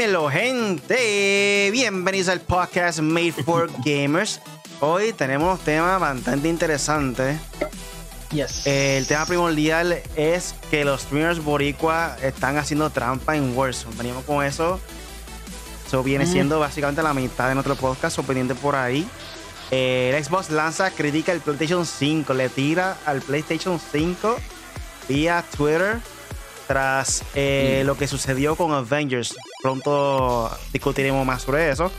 Dímelo, gente. Bienvenidos al podcast Made for Gamers. Hoy tenemos un tema bastante interesante. Yes. El tema primordial es que los streamers boricua están haciendo trampa en Warzone. Venimos con eso. Eso viene Mm. siendo básicamente la mitad de nuestro podcast, o pendiente por ahí. Eh, el Xbox lanza, critica el PlayStation 5, le tira al PlayStation 5 vía Twitter tras eh, lo que sucedió con Avengers. Pronto discutiremos más sobre eso.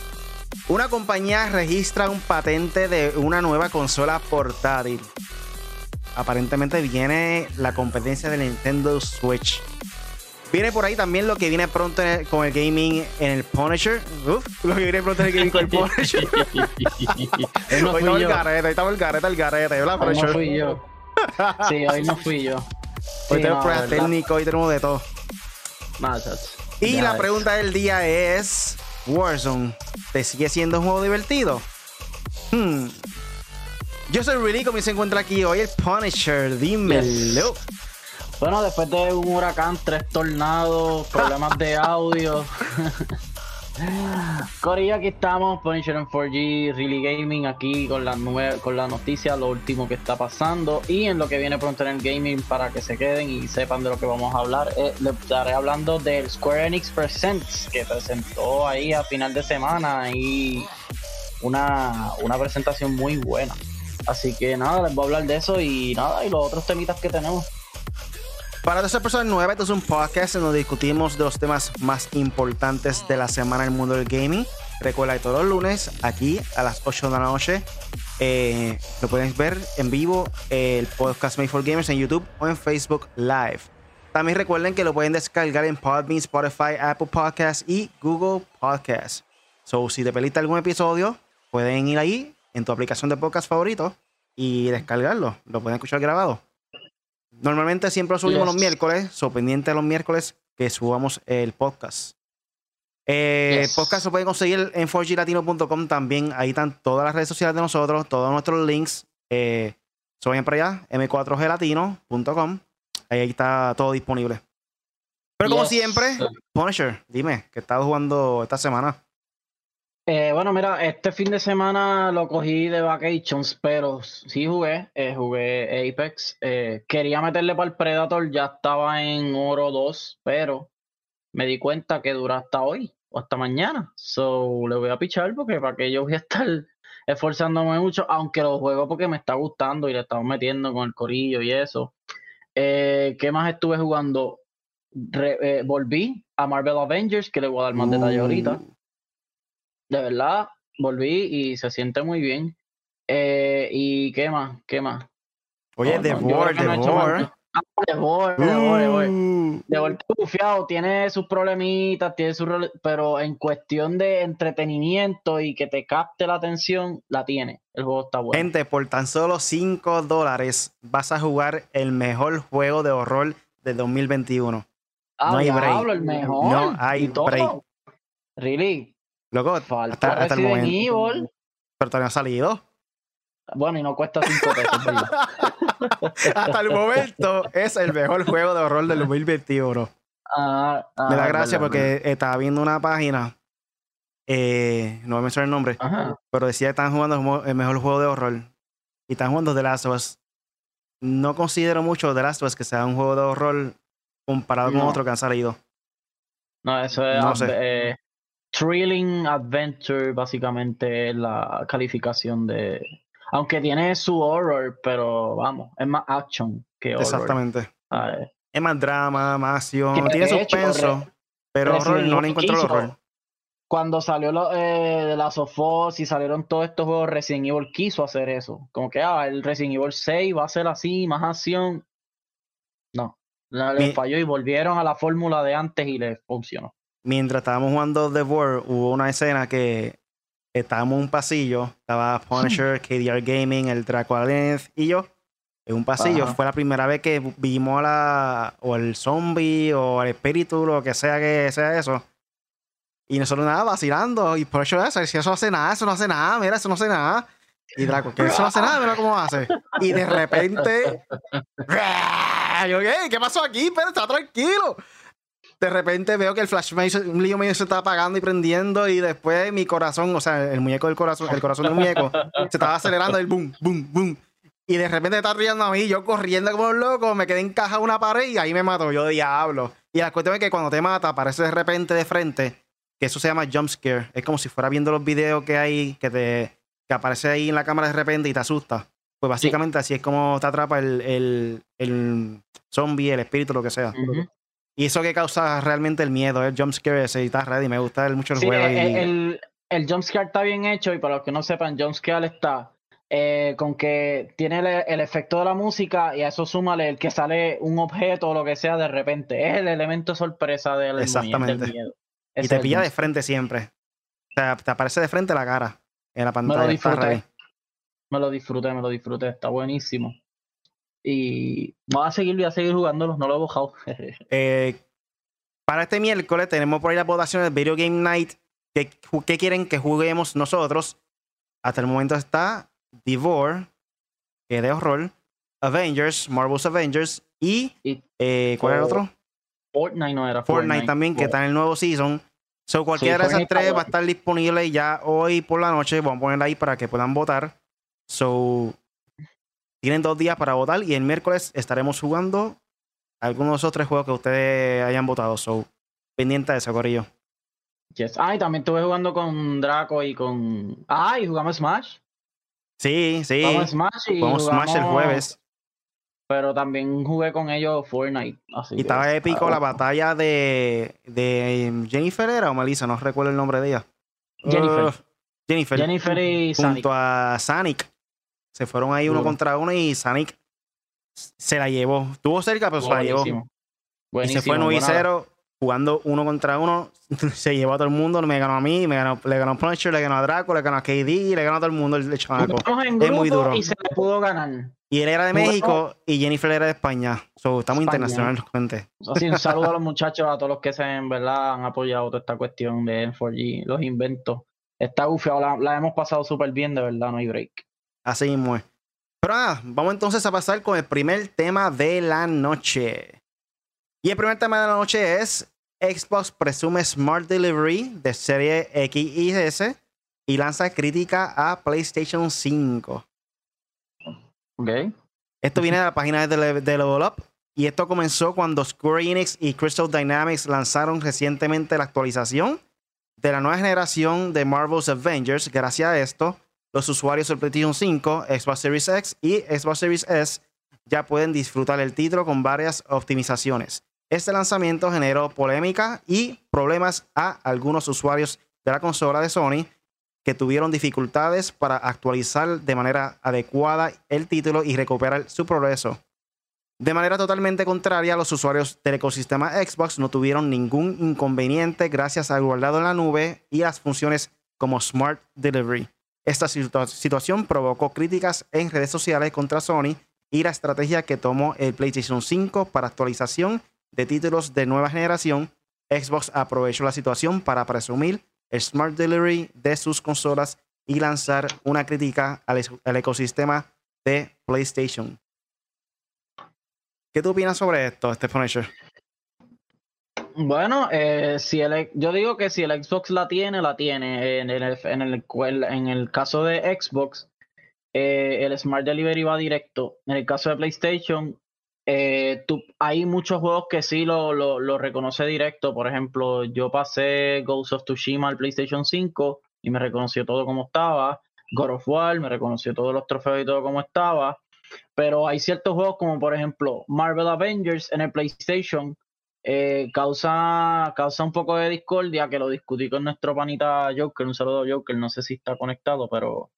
Una compañía registra un patente de una nueva consola portátil. Aparentemente viene la competencia del Nintendo Switch. Viene por ahí también lo que viene pronto el- con el gaming en el Punisher. Uf, lo que viene pronto en el gaming con el Punisher. Hoy no hoy estamos el garete, hoy estamos el garete, el garete, ¿verdad, Hoy no fui yo. Sí, hoy no fui yo. Hoy Sí, tenemos no, pruebas técnicas, hoy tenemos de todo. Chats. Y Ya la pregunta del día es: ¿Warzone te sigue siendo un juego divertido? Hmm. Yo soy Really, como se encuentra aquí hoy el Punisher. Dímelo. Bueno, después de un huracán, tres tornados, problemas de audio. Corillo, aquí estamos, Punisher en 4G, Really Gaming, aquí con la, nue- con la noticia, lo último que está pasando y en lo que viene pronto en el gaming para que se queden y sepan de lo que vamos a hablar. Eh, les estaré hablando del Square Enix Presents que presentó ahí a final de semana y una, una presentación muy buena. Así que nada, les voy a hablar de eso y nada, y los otros temitas que tenemos. Para todas esas personas nuevas, esto es un podcast en donde discutimos de los temas más importantes de la semana en el mundo del gaming. Recuerda que todos los lunes, aquí a las 8 de la noche, eh, lo pueden ver en vivo eh, el podcast Made for Gamers en YouTube o en Facebook Live. También recuerden que lo pueden descargar en Podbean, Spotify, Apple Podcasts y Google Podcasts. So, si te perdiste algún episodio, pueden ir ahí en tu aplicación de podcast favorito y descargarlo. Lo pueden escuchar grabado. Normalmente siempre lo subimos Yes. los miércoles, so pendiente a los miércoles que subamos el podcast. Eh, Yes. El podcast lo pueden conseguir en 4glatino.com también. Ahí están todas las redes sociales de nosotros, todos nuestros links. Eh, so vayan para allá, m4glatino.com. Ahí está todo disponible. Pero como siempre, Punisher, dime, ¿qué estás jugando esta semana? Eh, bueno, mira, este fin de semana lo cogí de vacations, pero sí jugué, eh, jugué Apex. eh, quería meterle para el Predator, ya estaba en oro 2, pero me di cuenta que dura hasta hoy o hasta mañana. So le voy a pichar porque para que yo voy a estar esforzándome mucho, aunque lo juego porque me está gustando y le estamos metiendo con el corillo y eso. Eh, ¿Qué más estuve jugando? Eh, volví a Marvel Avengers, que le voy a dar más detalle ahorita Uh, de verdad, volví y se siente muy bien. Eh, ¿Y qué más? ¿Qué más? Oye, The que The. Ah, The War. Uh. The bufiado, tiene sus problemitas, tiene sus pero en cuestión de entretenimiento y que te capte la atención, la tiene. El juego está bueno. Gente, por tan solo 5 dólares vas a jugar el mejor juego de horror del 2021. ah, no hay break. diablo, el mejor. No hay break. Really, Loco, falta hasta, hasta el momento. Evil. Pero todavía no ha salido. Bueno, y no cuesta 5 pesos, ¿verdad? hasta el momento es el mejor juego de horror del 2021. Ah, ah, Me da gracia porque estaba viendo una página. eh, no voy a mencionar el nombre. Ajá. Pero decía que están jugando el mejor juego de horror. Y están jugando The Last of Us. No considero mucho The Last of Us que sea un juego de horror comparado con No. otros que han salido. No, eso es No sé. eh, Thrilling Adventure, básicamente es la calificación de. Aunque tiene su horror, pero vamos, es más action que horror. Exactamente. Es más drama, más acción, tiene suspenso, pero horror no le encuentro el horror. Cuando salió lo, eh, de las of Us y salieron todos estos juegos, Resident Evil quiso hacer eso. Como que, ah, el Resident Evil 6 va a ser así, más acción. No, Mi- falló y volvieron a la fórmula de antes y les funcionó. Mientras estábamos jugando The War, hubo una escena que estábamos en un pasillo, estaba Punisher, KDR Gaming, el Draco Allenz y yo. En un pasillo, Ajá. fue la primera vez que vimos a la, o el zombie o el espíritu, lo que sea que sea eso. Y nosotros nada, vacilando. Y por eso eso, si eso no hace nada, eso no hace nada, mira, eso no hace nada. Y Draco, que eso no hace nada, mira cómo hace. Y de repente. Yo, "¿Qué? ¿qué pasó aquí? Pero está tranquilo. De repente veo que el flash un lío mío se está apagando y prendiendo y después mi corazón, o sea, el muñeco del corazón, el corazón del muñeco, se estaba acelerando el boom, boom, boom. Y de repente está riendo a mí, yo corriendo como un loco, me quedé encajado una pared y ahí me mató, yo diablo. Y la cuestión es que cuando te mata, aparece de repente de frente, que eso se llama jump scare. Es como si fuera viendo los videos que hay, que te que aparece ahí en la cámara de repente y te asusta. Pues básicamente así es como te atrapa el, el, zombie, el espíritu, lo que sea. Y eso que causa realmente el miedo, el jumpscare ese y está ready. Me gusta mucho el juego. El, el, jumpscare está bien hecho y para los que no sepan, jumpscare está eh, con que tiene el, efecto de la música y a eso súmale el que sale un objeto o lo que sea de repente. Es el elemento sorpresa del, Exactamente. miedo. y te pilla de frente siempre. O sea, te aparece de frente la cara en la pantalla. Me lo disfruté. Me lo disfruté, me lo disfruté. Está buenísimo. Y voy a seguir, voy a seguir jugándolos, no lo he bajado. Eh, para este miércoles tenemos por ahí las votaciones de Video Game Night. ¿Qué, ¿Qué, quieren que juguemos nosotros? Hasta el momento está Devore, que es de horror, Avengers, Marvel's Avengers y, eh, ¿cuál era el otro? Fortnite no era. Fortnite, también, que está en el nuevo season. So, cualquiera de esas tres va a estar disponible ya hoy por la noche. Vamos a ponerla ahí para que puedan votar. So, tienen dos días para votar y el miércoles estaremos jugando algunos de esos tres juegos que ustedes hayan votado. So, pendiente de eso, Corillo. Yes. Ah, y también estuve jugando con Draco y con. Ah, y jugamos Smash. Sí, sí. Jugamos Smash y jugamos Smash el jueves. Pero también jugué con ellos Fortnite. y estaba épico la batalla de, de Jennifer era o Melissa, no recuerdo el nombre de ella. Jennifer. Jennifer. Jennifer y Junto a Sonic. Se fueron ahí uno contra uno y Sonic se la llevó. Estuvo cerca, pero se la llevó. y se fue 9 y 0 jugando uno contra uno. se llevó a todo el mundo. Me ganó a mí, me ganó, le ganó a Punisher, le ganó a Draco, le ganó a KD, le ganó a todo el mundo el, chamaco. Es muy duro. Y se le pudo ganar. Y él era de México y Jennifer era de España. So, estamos internacionales, gente. Así, un saludo a los muchachos, a todos los que se en verdad han apoyado toda esta cuestión de N4G, los inventos. Está gufiado, la, la hemos pasado súper bien, de verdad, no hay break. Así mismo es. Pero nada, vamos entonces a pasar con el primer tema de la noche. Y el primer tema de la noche es Xbox presume Smart Delivery de serie X y S y lanza crítica a PlayStation 5. Ok. Esto viene de la página de, de Level Up y esto comenzó cuando Square Enix y Crystal Dynamics lanzaron recientemente la actualización de la nueva generación de Marvel's Avengers. Gracias a esto, los usuarios del PlayStation 5, Xbox Series X y Xbox Series S ya pueden disfrutar el título con varias optimizaciones. Este lanzamiento generó polémica y problemas a algunos usuarios de la consola de Sony que tuvieron dificultades para actualizar de manera adecuada el título y recuperar su progreso. De manera totalmente contraria, los usuarios del ecosistema Xbox no tuvieron ningún inconveniente gracias al guardado en la nube y las funciones como Smart Delivery. Esta situación provocó críticas en redes sociales contra Sony y la estrategia que tomó el PlayStation 5 para actualización de títulos de nueva generación. Xbox aprovechó la situación para presumir el Smart Delivery de sus consolas y lanzar una crítica al, ecosistema de PlayStation. ¿Qué tú opinas sobre esto, Stephen bueno, eh, si el, yo digo que si el Xbox la tiene, la tiene. En el, en el, en el caso de Xbox, eh, el Smart Delivery va directo. En el caso de PlayStation, eh, hay muchos juegos que sí lo, lo, reconoce directo. Por ejemplo, yo pasé Ghost of Tsushima al PlayStation 5 y me reconoció todo como estaba. God of War me reconoció todos los trofeos y todo como estaba. Pero hay ciertos juegos como por ejemplo Marvel Avengers en el PlayStation eh, causa, causa un poco de discordia que lo discutí con nuestro panita Joker, un saludo a Joker, no sé si está conectado, pero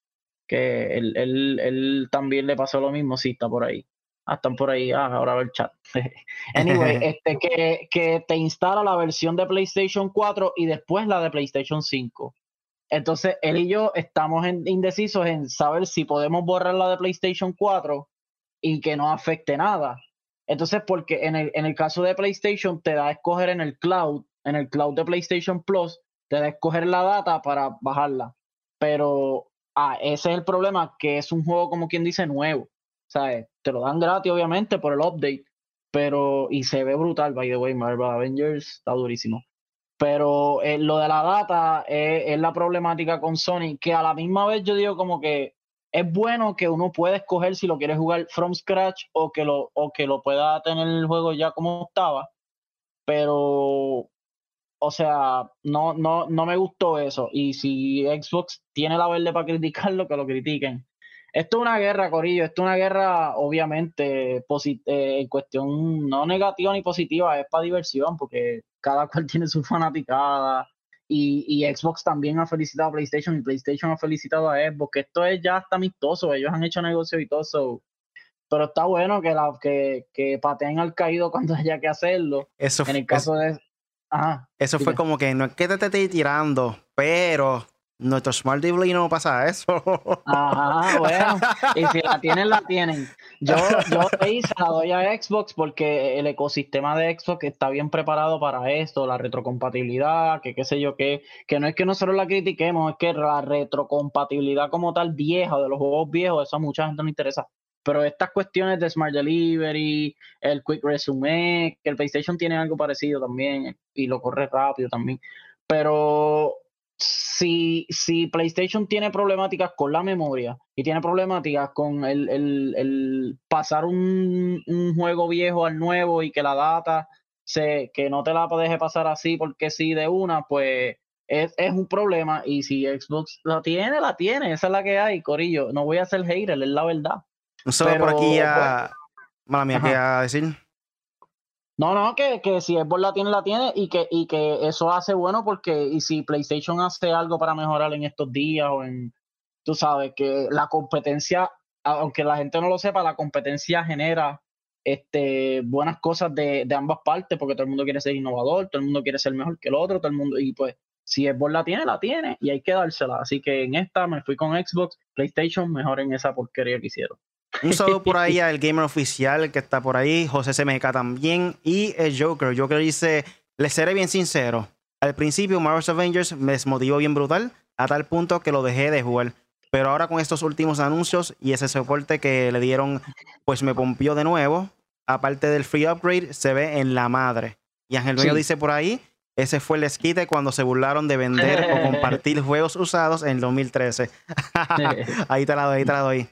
que él, él, también le pasó lo mismo, si está por ahí. Ah, están por ahí, ah, ahora ver el chat. anyway, este, que, que te instala la versión de PlayStation 4 y después la de PlayStation 5. Entonces, él y yo estamos indecisos en saber si podemos borrar la de PlayStation 4 y que no afecte nada. Entonces, porque en el, en el caso de PlayStation te da a escoger en el cloud, en el cloud de PlayStation Plus, te da a escoger la data para bajarla. Pero ah, ese es el problema, que es un juego como quien dice nuevo. ¿Sabes? Te lo dan gratis, obviamente, por el update. pero, y se ve brutal, by the way, Marvel Avengers está durísimo. Pero eh, lo de la data es, la problemática con Sony, que a la misma vez yo digo como que es bueno que uno pueda escoger si lo quiere jugar from scratch o que lo, o que lo pueda tener el juego ya como estaba. Pero, o sea, no, no, no me gustó eso. Y si Xbox tiene la verde para criticarlo, que lo critiquen. Esto es una guerra, Corillo. Esto es una guerra, obviamente, eh, en cuestión no negativa ni positiva, es para diversión, porque cada cual tiene su fanaticada. Y, y, Xbox también ha felicitado a PlayStation y PlayStation ha felicitado a Xbox, que esto es ya está amistoso, ellos han hecho negocio y todo eso. Pero está bueno que, la, que, que pateen al caído cuando haya que hacerlo. Eso en el caso de. Ajá, eso fue como que no es que te esté tirando, pero nuestro Smart TV no pasa eso. Ajá, bueno. Y si la tienen, la tienen. Yo, yo ahí se la doy a Xbox porque el ecosistema de Xbox está bien preparado para esto, la retrocompatibilidad, que qué sé yo qué, que no es que nosotros la critiquemos, es que la retrocompatibilidad como tal vieja, de los juegos viejos, eso a mucha gente no interesa. Pero estas cuestiones de Smart Delivery, el Quick Resume, que el PlayStation tiene algo parecido también y lo corre rápido también. Pero si, si PlayStation tiene problemáticas con la memoria y tiene problemáticas con el, pasar un, juego viejo al nuevo y que la data se, que no te la deje pasar así porque sí de una, pues es, un problema. Y si Xbox la tiene, la tiene. Esa es la que hay, Corillo. No voy a ser hater, es la verdad. No por aquí ya. Mala mía, ¿qué a decir? No, no, que, que si Xbox la tiene, la tiene y que, y que eso hace bueno porque y si PlayStation hace algo para mejorar en estos días o en, tú sabes, que la competencia, aunque la gente no lo sepa, la competencia genera este, buenas cosas de, de ambas partes porque todo el mundo quiere ser innovador, todo el mundo quiere ser mejor que el otro, todo el mundo, y pues si Xbox la tiene, la tiene y hay que dársela. Así que en esta me fui con Xbox, PlayStation, mejor en esa porquería que hicieron. Un saludo por ahí al gamer oficial que está por ahí, José CMK también, y el Joker. Joker dice, les seré bien sincero, al principio Marvel's Avengers me desmotivó bien brutal, a tal punto que lo dejé de jugar. Pero ahora con estos últimos anuncios y ese soporte que le dieron, pues me pompió de nuevo. Aparte del free upgrade, se ve en la madre. Y Ángel Dueño dice por ahí, ese fue el esquite cuando se burlaron de vender o compartir juegos usados en 2013. ahí te la doy, ahí te la doy.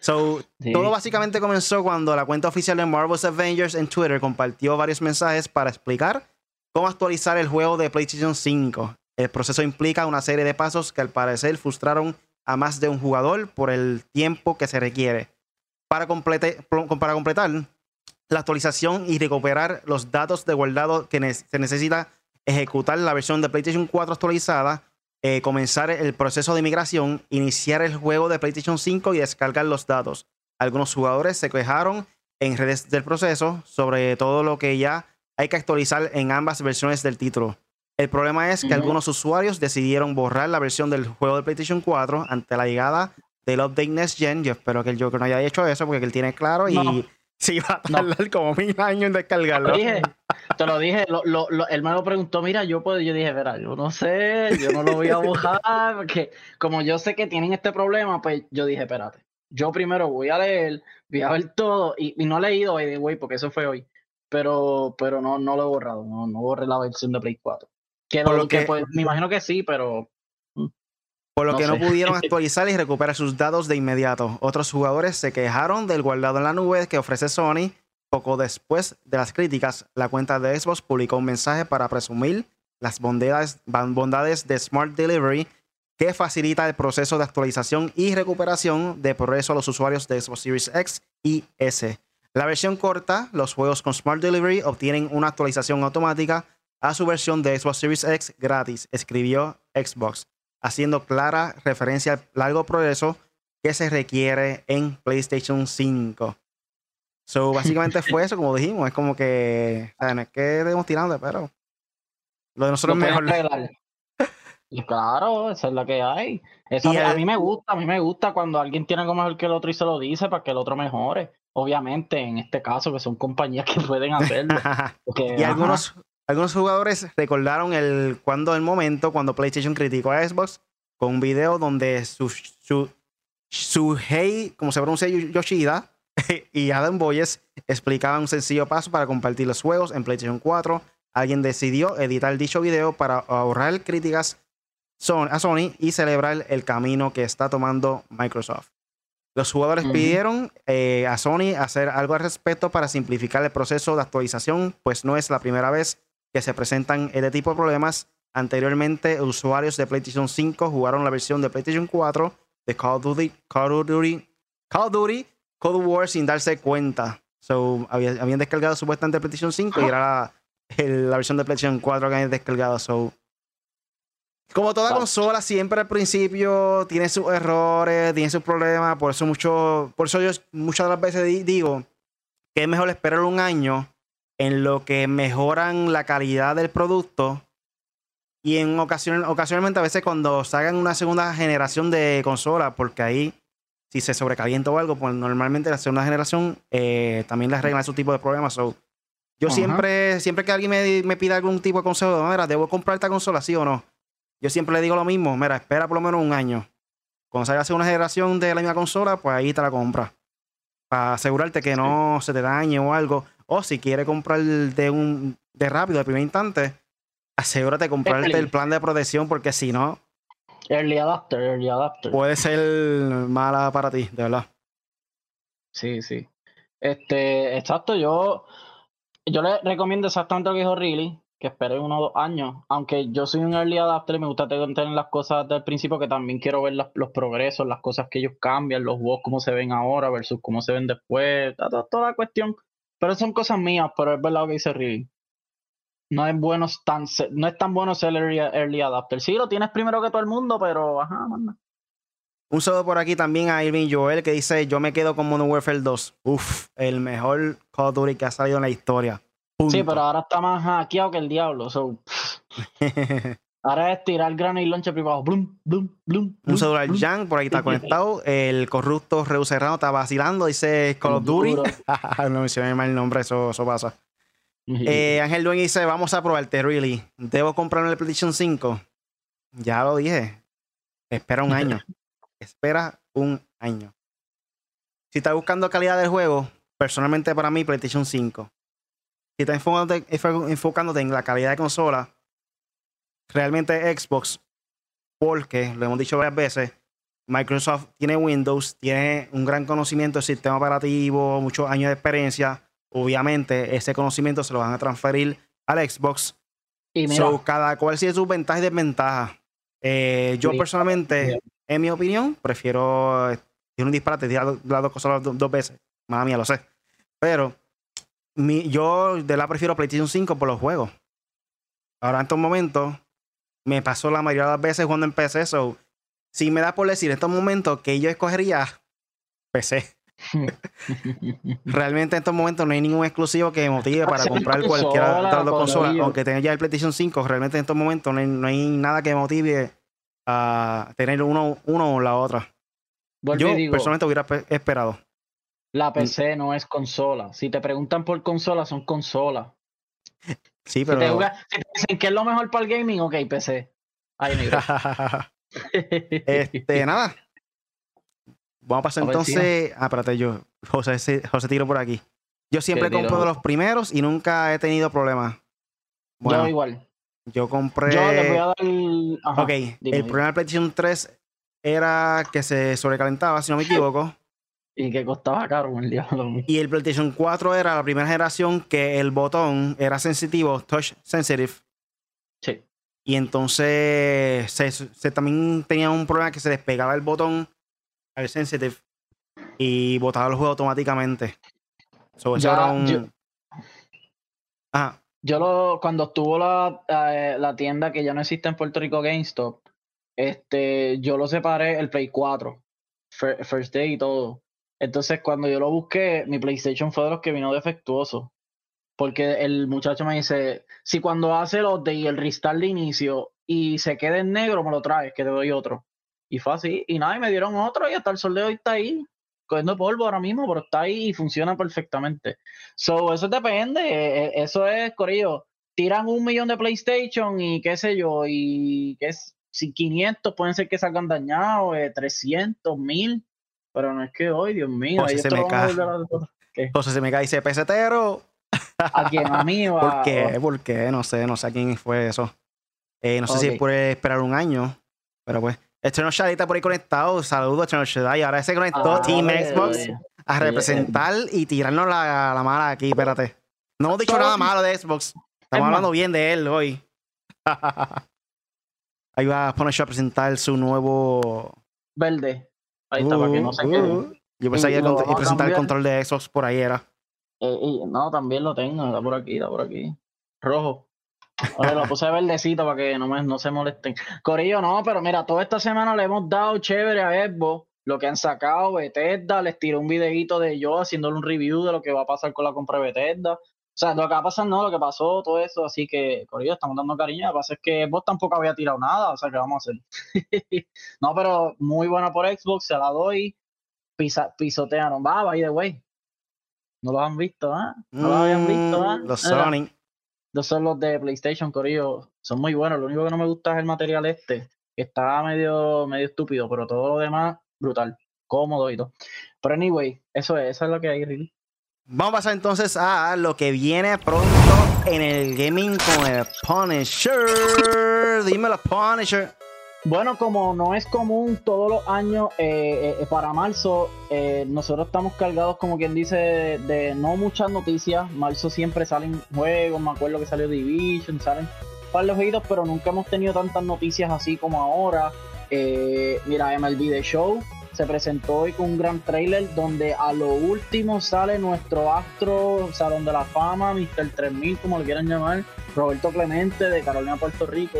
So, todo básicamente comenzó cuando la cuenta oficial de Marvel's Avengers en Twitter compartió varios mensajes para explicar cómo actualizar el juego de PlayStation 5. El proceso implica una serie de pasos que al parecer frustraron a más de un jugador por el tiempo que se requiere. Para, para completar la actualización y recuperar los datos de guardado que se necesita ejecutar la versión de PlayStation 4 actualizada, eh, comenzar el proceso de migración, iniciar el juego de PlayStation 5 y descargar los datos. Algunos jugadores se quejaron en redes del proceso sobre todo lo que ya hay que actualizar en ambas versiones del título. El problema es que algunos usuarios decidieron borrar la versión del juego de PlayStation 4 ante la llegada del update Next Gen. Yo espero que el Joker no haya hecho eso porque él tiene claro y Sí, va a tardar como mil años en descargarlo. Te lo dije, lo, lo, él me lo preguntó, mira, yo puedo, yo dije, verá, yo no sé, yo no lo voy a buscar, porque como yo sé que tienen este problema, pues yo dije, espérate, yo primero voy a leer, voy a ver todo, y, no he leído, güey, porque eso fue hoy, pero, pero no, no lo he borrado, no, no borré la versión de Play 4. Que, lo, que, pues, me imagino que sí, pero por lo que no pudieron actualizar y recuperar sus datos de inmediato. Otros jugadores se quejaron del guardado en la nube que ofrece Sony. Poco después de las críticas, la cuenta de Xbox publicó un mensaje para presumir las bondades, de Smart Delivery que facilita el proceso de actualización y recuperación de progreso a los usuarios de Xbox Series X y S. La versión corta, los juegos con Smart Delivery obtienen una actualización automática a su versión de Xbox Series X gratis, escribió Xbox haciendo clara referencia al largo progreso que se requiere en PlayStation 5. So, básicamente fue eso, como dijimos, es como que, o sea, no es que estemos tirando, pero lo de nosotros es mejor. Y claro, esa es la que hay. Eso a, mí me gusta, a mí me gusta cuando alguien tiene algo mejor que el otro y se lo dice para que el otro mejore. Obviamente, en este caso, que son compañías que pueden hacerlo. y algunos, algunos jugadores recordaron el cuando el momento cuando PlayStation criticó a Xbox con un video donde su, su, Suhei, como se pronuncia Yoshida, y Adam Boyes explicaba un sencillo paso para compartir los juegos en PlayStation 4. Alguien decidió editar dicho video para ahorrar críticas a Sony y celebrar el camino que está tomando Microsoft. Los jugadores pidieron eh, a Sony hacer algo al respecto para simplificar el proceso de actualización, pues no es la primera vez que se presentan este tipo de problemas. Anteriormente, usuarios de PlayStation 5 jugaron la versión de PlayStation 4 de Call of Duty, Call of Duty, Call of Duty Cold War sin darse cuenta. So, habían descargado supuestamente PlayStation 5 y era la, versión de PlayStation 4 que habían descargado. So, como toda consola, siempre al principio tiene sus errores, tiene sus problemas. Por eso, mucho, por eso yo muchas de las veces digo que es mejor esperar un año en lo que mejoran la calidad del producto. Y en ocasiones, ocasionalmente a veces cuando salgan una segunda generación de consola, porque ahí si se sobrecalienta o algo, pues normalmente la segunda generación eh, también les arregla esos tipos de problemas. yo siempre, siempre que alguien me, me, pida algún tipo de consejo, mira, ¿debo comprar esta consola, sí o no? Yo siempre le digo lo mismo, mira, espera por lo menos un año. Cuando salga la segunda generación de la misma consola, pues ahí te la compras. Para asegurarte que no se te dañe o algo. O si quieres comprar de un de rápido, de primer instante, asegúrate de comprarte el plan de protección, porque si no, Early adapter, early adapter. Puede ser mala para ti, de verdad. Sí, sí. Este, exacto, yo, yo le recomiendo exactamente lo que dijo Riley, que espere uno o dos años. Aunque yo soy un early adapter y me gusta tener las cosas del principio, que también quiero ver los progresos, las cosas que ellos cambian, los juegos cómo se ven ahora versus cómo se ven después, toda, toda la cuestión. Pero son cosas mías, pero es verdad lo que dice Riley no es bueno tan, no es tan bueno ser early, adapter. Sí, lo tienes primero que todo el mundo, pero ajá, manda. Un saludo por aquí también a Irving Joel que dice: Yo me quedo con Modern Warfare 2. Uf, el mejor Call of Duty que ha salido en la historia. Sí, pero ahora está más hackeado que el diablo. ahora es tirar granate y launcher privado. Blum, blum, blum, Un saludo al Jan, por ahí está conectado. El corrupto Reus Serrano está vacilando, dice Call of Duty. no mencioné mal el nombre, eso, eso pasa. Eh, Ángel Dueño dice, vamos a probarte, really. ¿Debo comprar el PlayStation 5? Ya lo dije. Espera un año. Espera un año. Si estás buscando calidad del juego, personalmente para mí, PlayStation 5. Si estás enfocándote, en la calidad de consola, realmente Xbox, porque, lo hemos dicho varias veces, Microsoft tiene Windows, tiene un gran conocimiento del sistema operativo, muchos años de experiencia obviamente ese conocimiento se lo van a transferir al Xbox. Y cada cual tiene sus ventajas y desventajas. Eh, yo personalmente, en mi opinión, prefiero. Es un disparate, tirar las dos cosas dos, veces. Madre mía, lo sé. Pero mi, yo de la prefiero PlayStation 5 por los juegos. Ahora en estos momentos me pasó la mayoría de las veces cuando empecé eso. Si me da por decir en estos momentos que yo escogería PC. Realmente en estos momentos no hay ningún exclusivo que me motive para comprar cualquiera de las dos consolas. Aunque tenga ya el PlayStation 5, realmente en estos momentos no hay, nada que me motive a tener uno, uno o la otra. Yo personalmente hubiera esperado. La PC no es consola. Si te preguntan por consola, son consolas. Sí, pero. Si te, dicen que es lo mejor para el gaming, ok, PC. Ahí este, nada. Vamos a pasar entonces. Ah, espérate, yo. José, José tiro por aquí. Yo siempre compro de los primeros y nunca he tenido problemas. Bueno, yo igual. Yo compré. Yo le voy a dar. ok, el problema del PlayStation 3 era que se sobrecalentaba, si no me equivoco. y que costaba caro el diablo. Y el PlayStation 4 era la primera generación que el botón era sensitivo, touch sensitive. Sí. Y entonces se también tenía un problema que se despegaba el botón sensitive y botaba los juegos automáticamente. So, yo, yo lo, cuando estuvo la, eh, la tienda que ya no existe en Puerto Rico, GameStop, este, yo lo separé el Play 4, First Day y todo. Entonces, cuando yo lo busqué, mi PlayStation fue de los que vino defectuoso. Porque el muchacho me dice, si cuando hace los de y el restart de inicio y se queda en negro, me lo traes, que te doy otro. Y fue así. Y nada, y me dieron otro y hasta el sol de hoy está ahí, cogiendo polvo ahora mismo, pero está ahí y funciona perfectamente. So, eso depende. E, e, eso es, Corillo. Tiran un millón de PlayStation y qué sé yo, y que es, si 500 pueden ser que salgan dañados, 300, eh, 1000. pero no es que hoy, Dios mío. José ahí se me cae. ¿Qué? Entonces se me cae y dice, pesetero. ¿A quién? ¿A mí o a- ¿Por qué? ¿Por qué? No sé, no sé a quién fue eso. Eh, no sé si puede esperar un año, pero pues. Estreno Shadi está por ahí conectado. Saludos, Estreno Shadi. Ahora se conectó Ah, Team Xbox a representar y tirarnos la, la mala aquí. Espérate. No hemos dicho nada malo de Xbox. Estamos hablando bien de él hoy. ahí va Punisher a presentar su nuevo. Verde. Ahí está, para que no se Uh, quede. uh. Yo pensé Y que presentar el control de Xbox por ahí era. Eh, y- no, también lo tengo, está por aquí, está por aquí. Rojo. Ahora lo puse verdecito para que no, me, no se molesten. Corillo, no, pero mira, toda esta semana le hemos dado chévere a Xbox lo que han sacado, Bethesda, les tiré un videito de yo haciéndole un review de lo que va a pasar con la compra de Bethesda. O sea, lo que va a pasar no, lo que pasó, todo eso, así que, Corillo, estamos dando cariño. Lo que pasa es que Xbox tampoco había tirado nada, o sea, ¿qué vamos a hacer? no, pero muy buena por Xbox, se la doy. Pisa, pisotearon, va, by the way. No lo han visto, ¿ah? No lo habían visto, ¿ah? Mm, Los Sony. Estos son los de PlayStation, Corillo. Son muy buenos. Lo único que no me gusta es el material este. Está medio, medio estúpido, pero todo lo demás, brutal. Cómodo y todo. Pero anyway, eso es, eso es lo que hay, really. Vamos a pasar entonces a lo que viene pronto en el gaming con el Punisher. Dímelo, Punisher. Bueno, como no es común todos los años, eh, eh, para marzo, eh, nosotros estamos cargados, como quien dice, de, no muchas noticias. Marzo siempre salen juegos, me acuerdo que salió Division, salen un par de jueguitos, pero nunca hemos tenido tantas noticias así como ahora. Eh, mira, MLB The Show se presentó hoy con un gran trailer donde a lo último sale nuestro astro Salón de la Fama, Mr. 3000, como le quieran llamar, Roberto Clemente de Carolina, Puerto Rico.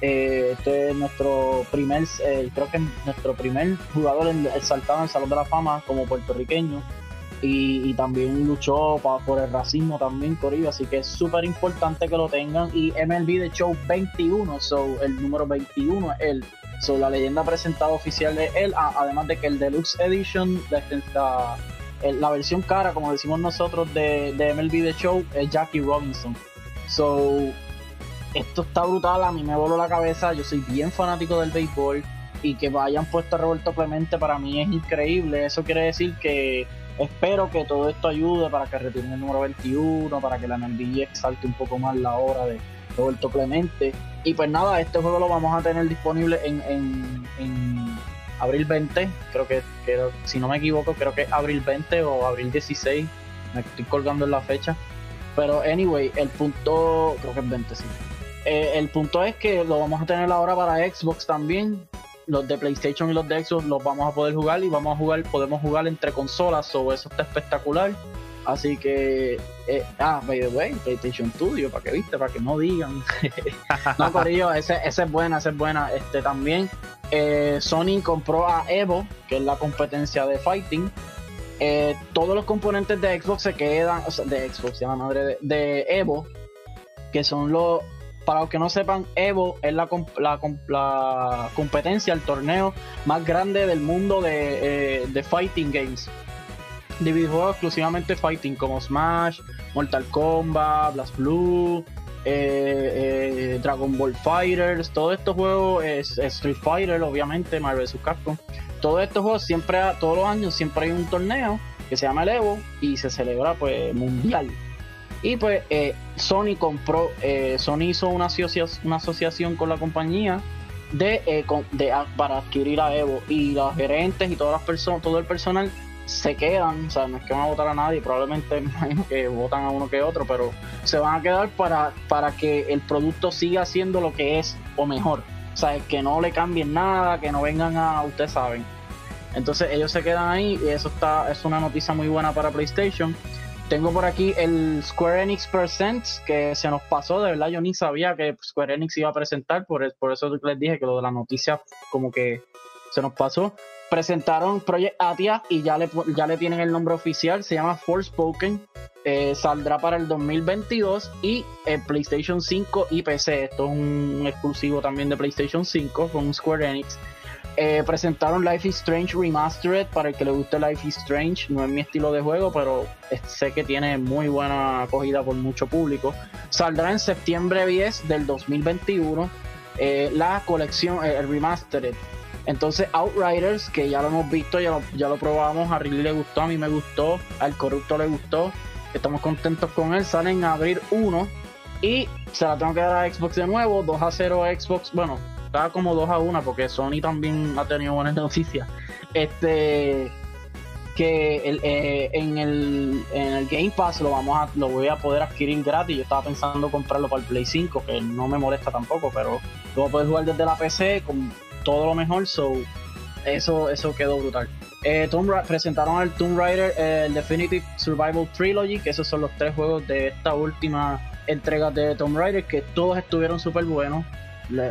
Eh, este es nuestro primer, eh, creo que es nuestro primer jugador exaltado en el Salón de la Fama como puertorriqueño. Y, y también luchó pa- por el racismo también, Corillo. Así que es súper importante que lo tengan. Y MLB The Show 21, so el número 21 es él. So, la leyenda presentada oficial de él, además de que el Deluxe Edition, la, el- la versión cara, como decimos nosotros, de, de MLB The Show, es Jackie Robinson. So, esto está brutal, a mí me voló la cabeza, yo soy bien fanático del béisbol y que hayan puesto a Roberto Clemente para mí es increíble, eso quiere decir que espero que todo esto ayude para que retiren el número 21, para que la MLB exalte un poco más la hora de Roberto Clemente y pues nada, este juego lo vamos a tener disponible en, en, en abril 20, creo que, que si no me equivoco creo que es abril 20 o abril 16, me estoy colgando en la fecha, pero anyway, el punto creo que es 20 sí. Eh, el punto es que lo vamos a tener ahora para Xbox también. Los de PlayStation y los de Xbox los vamos a poder jugar y vamos a jugar, podemos jugar entre consolas, o eso está espectacular. Así que, eh, ah, by the way, PlayStation Studio, para que viste, para que no digan. no, Corillo, esa es buena, esa es buena. Este también, eh, Sony compró a Evo, que es la competencia de Fighting. Todos los componentes de Xbox se quedan, o sea, de Xbox, ya la madre de Evo, que son los, para los que no sepan, Evo es la, comp- la, comp- la competencia, el torneo más grande del mundo de, eh, de fighting games. De videojuegos exclusivamente fighting, como Smash, Mortal Kombat, Blast Blue, eh, eh, Dragon Ball Fighters, todos estos juegos, es, Street Fighter, obviamente, Marvel vs. Capcom. Todos estos juegos siempre, todos los años siempre hay un torneo que se llama el Evo y se celebra pues mundial. Y pues eh, Sony compró, eh, Sony hizo una, asocia- una asociación con la compañía de, eh, de a- para adquirir a Evo y los gerentes y todas las personas, todo el personal se quedan, o sea, no es que van a votar a nadie, probablemente me imagino que votan a uno que otro, pero se van a quedar para, para que el producto siga siendo lo que es o mejor. O sea, que no le cambien nada, que no vengan a, ustedes saben. Entonces ellos se quedan ahí y eso está, es una noticia muy buena para PlayStation. Tengo por aquí el Square Enix Presents, que se nos pasó, de verdad yo ni sabía que Square Enix iba a presentar, por, por eso les dije que lo de la noticia como que se nos pasó. Presentaron Project Atia y ya le, ya le tienen el nombre oficial, se llama Forspoken, eh, saldrá para el 2022 y el PlayStation 5 y PC, esto es un exclusivo también de PlayStation 5 con Square Enix. Eh, presentaron Life is Strange Remastered. Para el que le guste Life is Strange, no es mi estilo de juego, pero sé que tiene muy buena acogida por mucho público. Saldrá en septiembre 10 del 2021 eh, la colección, eh, el Remastered. Entonces Outriders, que ya lo hemos visto, ya lo, ya lo probamos, a Riley le gustó, a mí me gustó, al Corrupto le gustó, estamos contentos con él, salen a abrir uno y se la tengo que dar a Xbox de nuevo, 2 a 0 Xbox, bueno, está como 2 a 1 porque Sony también ha tenido buenas noticias. Este que el, eh, en, el, en el Game Pass lo vamos a, lo voy a poder adquirir gratis. Yo estaba pensando comprarlo para el Play 5, que no me molesta tampoco, pero lo voy a poder jugar desde la PC con todo lo mejor, so eso, eso quedó brutal. Eh, presentaron el Tomb Raider, eh, el Definitive Survival Trilogy, que esos son los tres juegos de esta última entrega de Tomb Raider, que todos estuvieron súper buenos.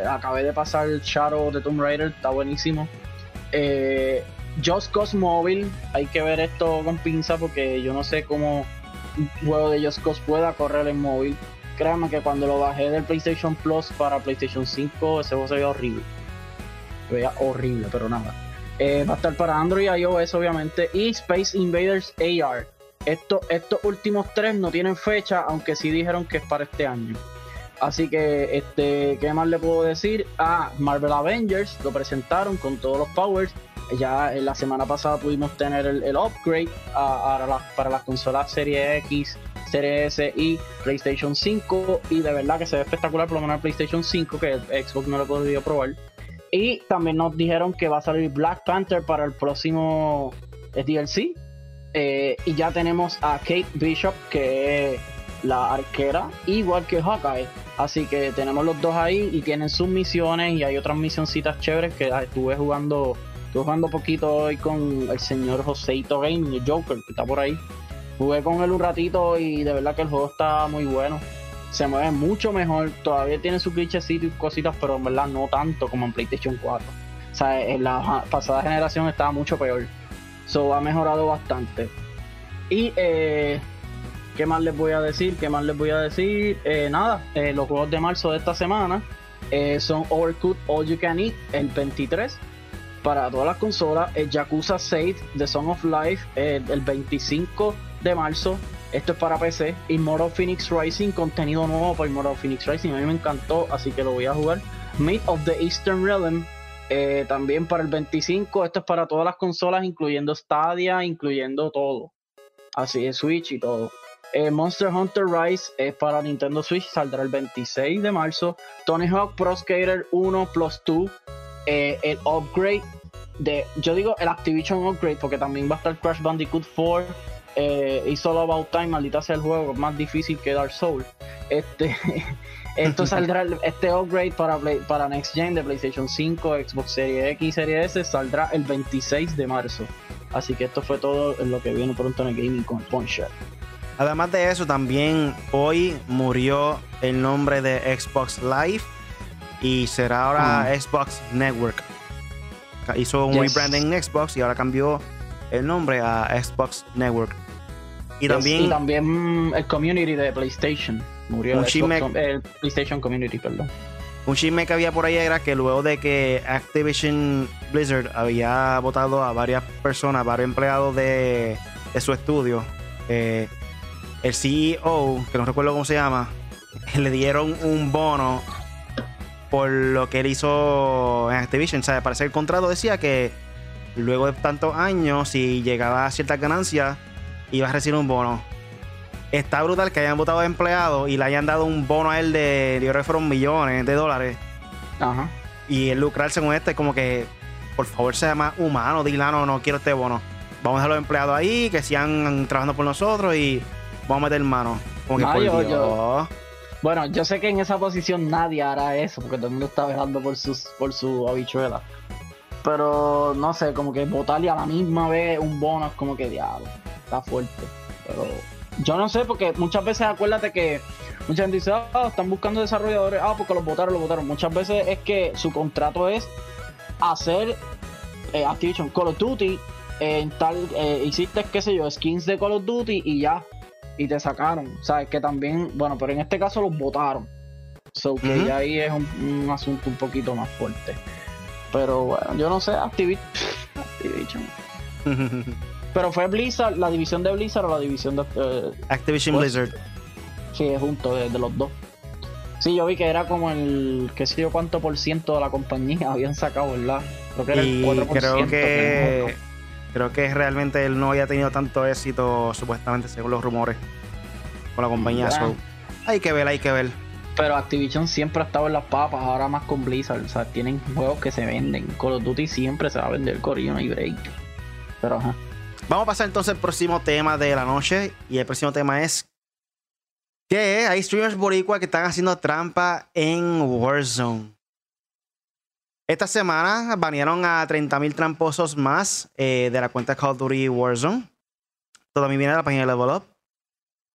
Acabé de pasar Shadow de Tomb Raider, está buenísimo. Eh, Just Cause Mobile, hay que ver esto con pinza porque yo no sé cómo un juego de Just Cause pueda correr en móvil. Créanme que cuando lo bajé del PlayStation Plus para PlayStation 5, ese juego se veía horrible. Se veía horrible, pero nada. Eh, va a estar para Android, iOS obviamente, y Space Invaders AR. Esto, estos últimos tres no tienen fecha, aunque sí dijeron que es para este año. Así que, este, ¿qué más le puedo decir? Ah, Marvel Avengers lo presentaron con todos los powers ya en la semana pasada pudimos tener el, upgrade para las consolas Serie X, Serie S y PlayStation 5 y de verdad que se ve espectacular por lo menos el PlayStation 5 que Xbox no lo he podido probar. Y también nos dijeron que va a salir Black Panther para el próximo DLC. Eh, y ya tenemos a Kate Bishop, que es la arquera, igual que Hawkeye. Así que tenemos los dos ahí y tienen sus misiones y hay otras misioncitas chéveres que estuve jugando Estuve jugando poquito hoy con el señor Joseito Gaming, el Joker, que está por ahí. Jugué con él un ratito y de verdad que el juego está muy bueno. Se mueve mucho mejor. Todavía tiene sus glitches y cositas, pero en verdad no tanto como en PlayStation 4. O sea, en la pasada generación estaba mucho peor. So ha mejorado bastante. Y eh, ¿qué más les voy a decir? ¿Qué más les voy a decir? Eh, nada, eh, los juegos de marzo de esta semana son Overcooked All You Can Eat el 23 para todas las consolas, el Yakuza 6 The Song of Life el 25 de marzo. Esto es para PC. Immortal Phoenix Rising, contenido nuevo para Immortal Phoenix Rising. A mí me encantó, así que lo voy a jugar. Myth of the Eastern Realm, eh, también para el 25. Esto es para todas las consolas, incluyendo Stadia, incluyendo todo. Así es, Switch y todo. Eh, Monster Hunter Rise es para Nintendo Switch, saldrá el 26 de marzo. Tony Hawk Pro Skater 1 Plus 2, eh, el upgrade de, yo digo el Activision Upgrade porque también va a estar Crash Bandicoot 4 eh, y Solo About Time, maldita sea el juego, más difícil que Dark Souls. Este, esto saldrá, este upgrade para, para Next Gen de PlayStation 5, Xbox Series X y Series S saldrá el 26 de marzo. Así que esto fue todo lo que viene pronto en el gaming con Puncher. Además de eso, también hoy murió el nombre de Xbox Live y será ahora ah. Xbox Network hizo un rebranding en Xbox y ahora cambió el nombre a Xbox Network. Y también, también el community de PlayStation murió. Un el PlayStation Community, perdón. Un chisme que había por ahí era que luego de que Activision Blizzard había votado a varias personas, varios empleados de, su estudio, eh, el CEO, que no recuerdo cómo se llama, le dieron un bono por lo que él hizo en Activision. O sea, parece que el contrato decía que luego de tantos años, si llegaba a ciertas ganancias, iba a recibir un bono. Está brutal que hayan votado a empleados y le hayan dado un bono a él de, yo creo que fueron millones de dólares. Ajá. Y el lucrarse con este, como que, por favor, sea más humano. Dile, ah, no, no quiero este bono. Vamos a dejar los empleados ahí, que sigan trabajando por nosotros y vamos a meter mano. Como que por Dios. Bueno, yo sé que en esa posición nadie hará eso, porque todo el mundo está velando por, sus, por su habichuela. Pero no sé, como que votarle a la misma vez un bono es como que diablo, está fuerte. Pero yo no sé, porque muchas veces acuérdate que mucha gente dice, ah, están buscando desarrolladores, ah, porque los votaron, los votaron. Muchas veces es que su contrato es hacer eh, Activision Call of Duty en tal, eh, hiciste, qué sé yo, skins de Call of Duty y ya y te sacaron. ¿Sabes? Que también, bueno, pero en este caso los votaron. So que ahí es un, asunto un poquito más fuerte. Pero bueno, yo no sé, Activision. pero fue Blizzard, la división de Blizzard o la división de. Eh, Activision pues, Blizzard. Sí, junto de, de, los dos. Sí, yo vi que era como el, qué sé yo cuánto por ciento de la compañía habían sacado, ¿verdad? y creo que, creo que realmente él no había tenido tanto éxito, supuestamente, según los rumores, con la compañía. hay que ver, hay que ver. Pero Activision siempre ha estado en las papas, ahora más con Blizzard. O sea, tienen juegos que se venden. Call of Duty siempre se va a vender Corillo, y break. Pero ajá. Vamos a pasar entonces al próximo tema de la noche. Y el próximo tema es que hay streamers boricua que están haciendo trampa en Warzone. Esta semana banearon a 30.000 tramposos más eh, de la cuenta Call of Duty Warzone. Todo también viene de la página de Level Up.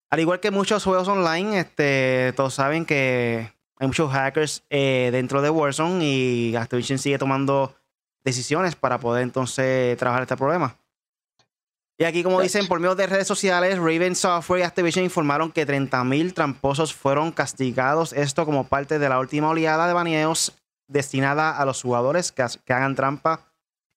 Al igual que muchos juegos online, este, todos saben que hay muchos hackers eh, dentro de Warzone y Activision sigue tomando decisiones para poder entonces trabajar este problema. Y aquí, como dicen, por medio de redes sociales, Raven Software y Activision informaron que 30.000 tramposos fueron castigados, esto como parte de la última oleada de baneos destinada a los jugadores que, que hagan trampa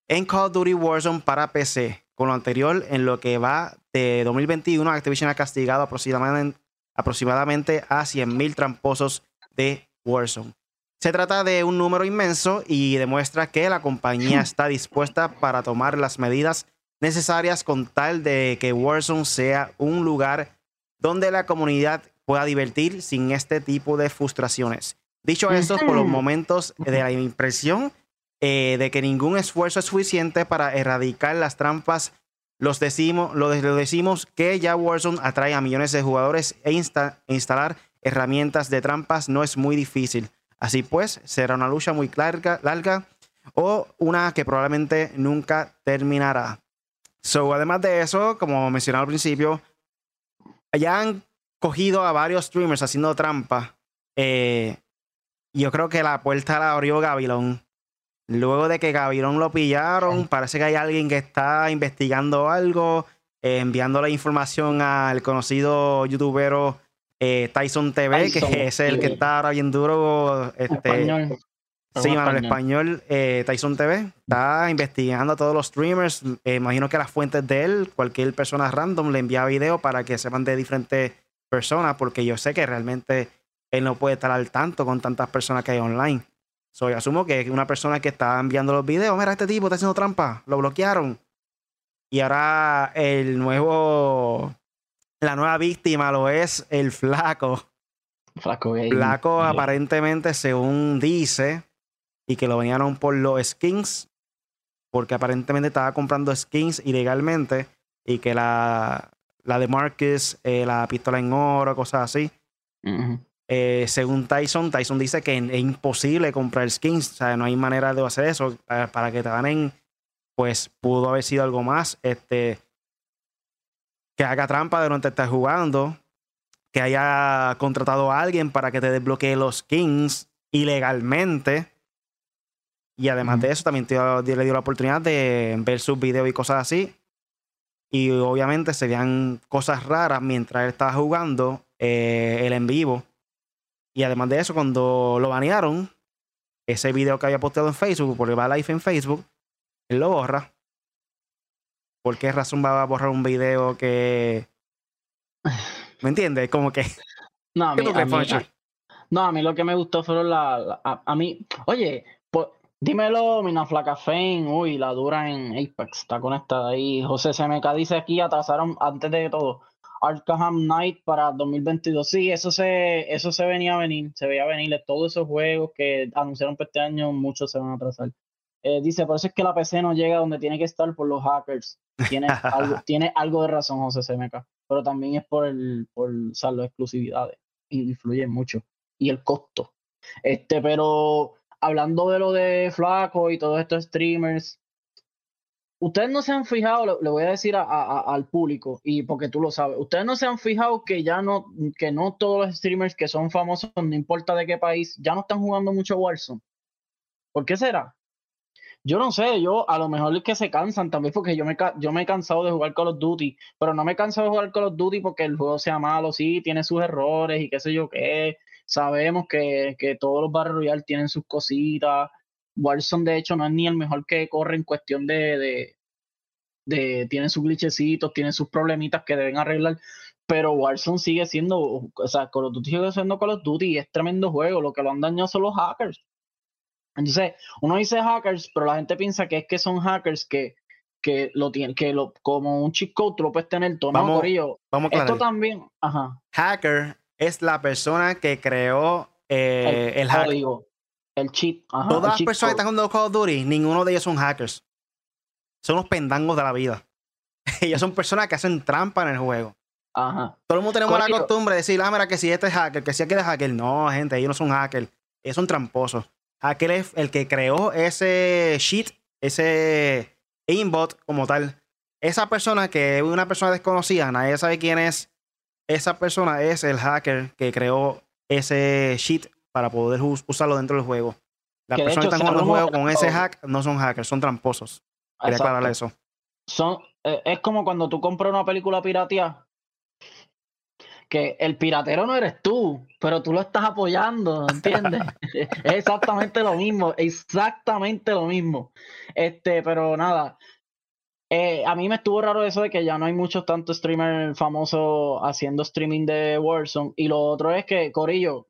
en Call of Duty Warzone para PC. Con lo anterior, en lo que va de 2021, Activision ha castigado aproximadamente, aproximadamente a 100.000 tramposos de Warzone. Se trata de un número inmenso y demuestra que la compañía está dispuesta para tomar las medidas necesarias con tal de que Warzone sea un lugar donde la comunidad pueda divertir sin este tipo de frustraciones. Dicho esto, por los momentos de la impresión eh, de que ningún esfuerzo es suficiente para erradicar las trampas. Los decimos, lo, decimos que ya Warzone atrae a millones de jugadores e instalar herramientas de trampas no es muy difícil. Así pues, será una lucha muy larga, larga o una que probablemente nunca terminará. So, además de eso, como mencionaba al principio, ya han cogido a varios streamers haciendo trampa. Eh, yo creo que la puerta la abrió Gavilón. Luego de que Gavirón lo pillaron, parece que hay alguien que está investigando algo, eh, enviando la información al conocido youtubero eh, Tyson TV, que es el que está ahora bien duro. Este, español. Sí, el español eh, Tyson TV está investigando a todos los streamers. imagino que las fuentes de él, cualquier persona random le envía video para que sepan de diferentes personas, porque yo sé que realmente él no puede estar al tanto con tantas personas que hay online. So, asumo que una persona que está enviando los videos, mira, este tipo está haciendo trampa, lo bloquearon. Y ahora el nuevo, la nueva víctima lo es el flaco. Flaco Flaco aparentemente, según dice, y que lo venían por los skins, porque aparentemente estaba comprando skins ilegalmente y que la, la de Marcus, eh, la pistola en oro, cosas así, eh, según Tyson, Tyson dice que es imposible comprar skins, o sea, no hay manera de hacer eso. Para, que te ganen, pues pudo haber sido algo más. Este, que haga trampa de donde estás jugando, que haya contratado a alguien para que te desbloquee los skins ilegalmente. Y además de eso, también te, le dio la oportunidad de ver sus videos y cosas así. Y obviamente serían cosas raras mientras él estaba jugando eh, el en vivo y además de eso, cuando lo banearon, ese video que había posteado en Facebook, porque va live en Facebook, él lo borra. ¿Por qué razón va a borrar un video que. ¿Me entiendes? Como que. No, a mí, no, a mí lo que me gustó fueron la. a, mí. Oye, pues, dímelo, Mina Flaca Fame. Uy, la dura en Apex. Está conectada ahí. José CMK dice aquí, atrasaron antes de todo Arkham Knight para 2022. Sí, eso se, eso se venía a venir, se veía venir. Todos esos juegos que anunciaron para este año, muchos se van a atrasar. Eh, dice, por eso es que la PC no llega donde tiene que estar por los hackers. Tiene algo, tiene algo de razón José CMK, pero también es por el por las exclusividades. Influye mucho. Y el costo. Este, pero hablando de lo de Flaco y todos estos streamers, ustedes no se han fijado, le, voy a decir al público, y porque tú lo sabes, ustedes no se han fijado que ya no, que no todos los streamers que son famosos, no importa de qué país, ya no están jugando mucho Warzone. ¿Por qué será? Yo no sé, yo a lo mejor es que se cansan también porque yo me, yo me he cansado de jugar Call of Duty, pero no me he cansado de jugar Call of Duty porque el juego sea malo, sí, tiene sus errores y qué sé yo qué. Sabemos que, que todos los Battle Royale tienen sus cositas, Warzone, de hecho, no es ni el mejor que corre en cuestión de, de, de tiene sus glitchecitos, tiene sus problemitas que deben arreglar, pero Warzone sigue siendo, o sea, Call of Duty sigue siendo Call of Duty y es tremendo juego, lo que lo han dañado son los hackers. Entonces, uno dice hackers, pero la gente piensa que es que son hackers que, que lo tienen, que lo, como un cheat code tú lo puedes tener todo. Vamos- no, Corillo, Vamos a Esto también, ajá, Hacker es la persona que creó eh, el, hack. código, el cheat, ajá, Todas el las cheat personas que están jugando Call of Duty, ninguno de ellos son hackers. Son los pendangos de la vida. ellos son personas que hacen trampa en el juego. Ajá. Todo el mundo tenemos la costumbre de decir, ah, mira, que si este es hacker, que si aquel es hacker. No, gente, ellos no son hackers. Ellos son tramposos. Hacker es el que creó ese sheet, ese aimbot como tal. Esa persona que es una persona desconocida, nadie sabe quién es. Esa persona es el hacker que creó ese sheet para poder us- usarlo dentro del juego. Las Que personas que están jugando el juego con ese hack no son hackers, son tramposos. Quería aclarar eso. Son, eh, es como cuando tú compras una película pirateada, que el piratero no eres tú, pero tú lo estás apoyando, ¿entiendes? es exactamente lo mismo, exactamente lo mismo. Este, pero nada. eh, a mí me estuvo raro eso de que ya no hay muchos tantos streamers famosos haciendo streaming de Warzone. Y lo otro es que, Corillo,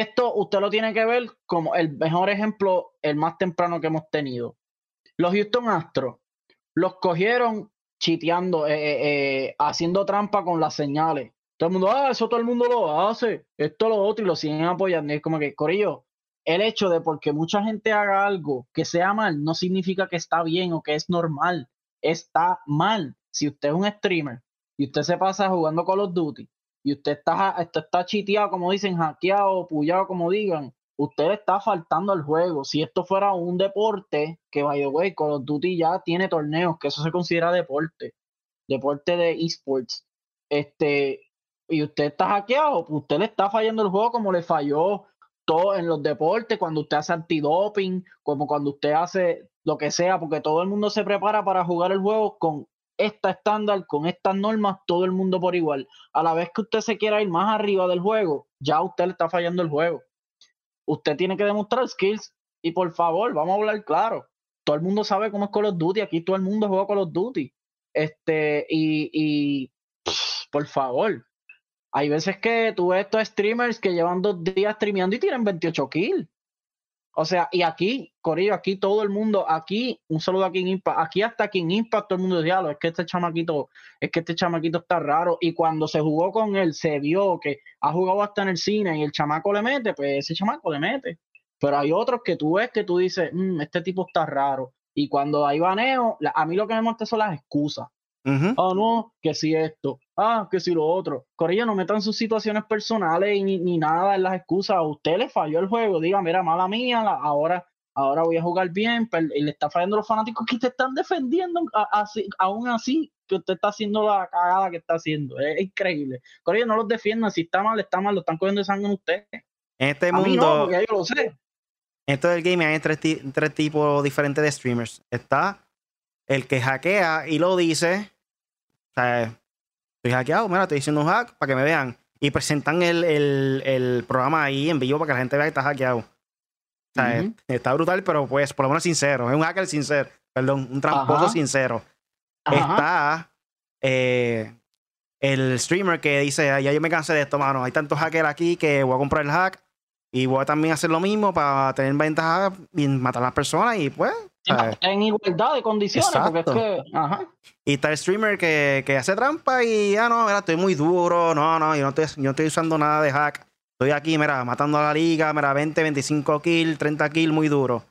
esto usted lo tiene que ver como el mejor ejemplo, el más temprano que hemos tenido. Los Houston Astros los cogieron chiteando, eh, eh, eh, haciendo trampa con las señales. Todo el mundo, ah, eso todo el mundo lo hace, esto lo otro, y lo siguen apoyando. Y es como que, Corillo, el hecho de porque mucha gente haga algo que sea mal, no significa que está bien o que es normal. Está mal. Si usted es un streamer y usted se pasa jugando Call of Duty y usted está, usted está chiteado, como dicen, hackeado, puyado, como digan, usted está faltando al juego. Si esto fuera un deporte, que by the way, Call of Duty ya tiene torneos, que eso se considera deporte, deporte de esports. Este, y usted está hackeado, pues usted le está fallando el juego como le falló todo en los deportes, cuando usted hace antidoping, como cuando usted hace lo que sea, porque todo el mundo se prepara para jugar el juego con esta estándar, con estas normas, todo el mundo por igual. A la vez que usted se quiera ir más arriba del juego, ya usted le está fallando el juego usted tiene que demostrar skills y por favor, vamos a hablar claro. Todo el mundo sabe cómo es Call of Duty, aquí todo el mundo juega Call of Duty. Este, y, y por favor, hay veces que tú ves estos streamers que llevan dos días streameando y tienen 28 kills. O sea, y aquí, Corillo, aquí todo el mundo, aquí, un saludo a King Impact, aquí hasta King Impact, todo el mundo decía, "Diablo, es que este chamaquito, es que este chamaquito está raro. Y cuando se jugó con él, se vio que ha jugado hasta en el cine y el chamaco le mete, pues ese chamaco le mete. Pero hay otros que tú ves que tú dices, "Mm, este tipo está raro. Y cuando hay baneo, a mí lo que me molesta son las excusas. Ujú. Ah, no, que si esto, ah, que si lo otro. Corillo, no metan sus situaciones personales y ni, ni nada en las excusas. A usted le falló el juego, diga, mira, mala mía, la- ahora, ahora voy a jugar bien, pero- y le está fallando a los fanáticos que te están defendiendo, a- aún así que usted está haciendo la cagada que está haciendo. Es, increíble. Corillo, no los defiendan, si está mal, está mal, lo están cogiendo de sangre en usted. En este A mí mundo, no, porque ya yo lo sé. esto del gaming hay tres, tres tipos diferentes de streamers. Está el que hackea y lo dice. O sea, estoy hackeado, mira, estoy haciendo un hack para que me vean. Y presentan el, el- el programa ahí en vivo para que la gente vea que está hackeado. O sea, está brutal, pero pues por lo menos sincero. Es un hacker sincero. Perdón, un tramposo Ajá. sincero. Ajá. Está eh, el streamer que dice, "Ay, ya yo me cansé de esto, mano. Hay tantos hackers aquí que voy a comprar el hack y voy a también hacer lo mismo para tener ventaja y matar a las personas y pues... ¿sabes? En igualdad de condiciones, porque es que, ajá. Y está el streamer que, que hace trampa y, ah, no, mira, estoy muy duro, no, no, yo no estoy, yo no estoy usando nada de hack. Estoy aquí, mira, matando a la liga, mira, 20, 25 kills, 30 kills, muy duro.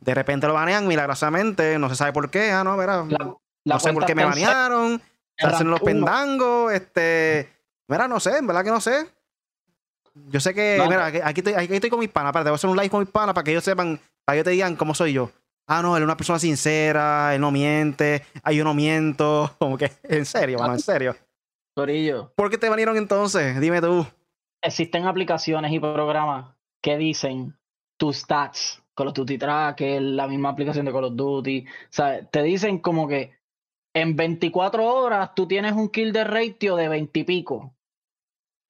De repente lo banean milagrosamente, no se sabe por qué, ah, no, mira, La- la no sé por qué me banearon, se hacen los uno. pendangos, este, mira, no sé, en verdad que no sé. Yo sé que, No. mira, aquí aquí estoy, aquí estoy con mis panas, para, te voy a hacer un live con mis panas para que ellos sepan, para que ellos te digan cómo soy yo. Ah, no, él es una persona sincera, él no miente, ah, yo no miento, como que, en serio, mano, en serio. Corillo. ¿Por qué te banearon entonces? Dime tú. existen aplicaciones y programas que dicen tus stats, Call of Duty Tracker, la misma aplicación de Call of Duty, ¿sabes? Te dicen como que en 24 horas tú tienes un kill de ratio de 20 y pico.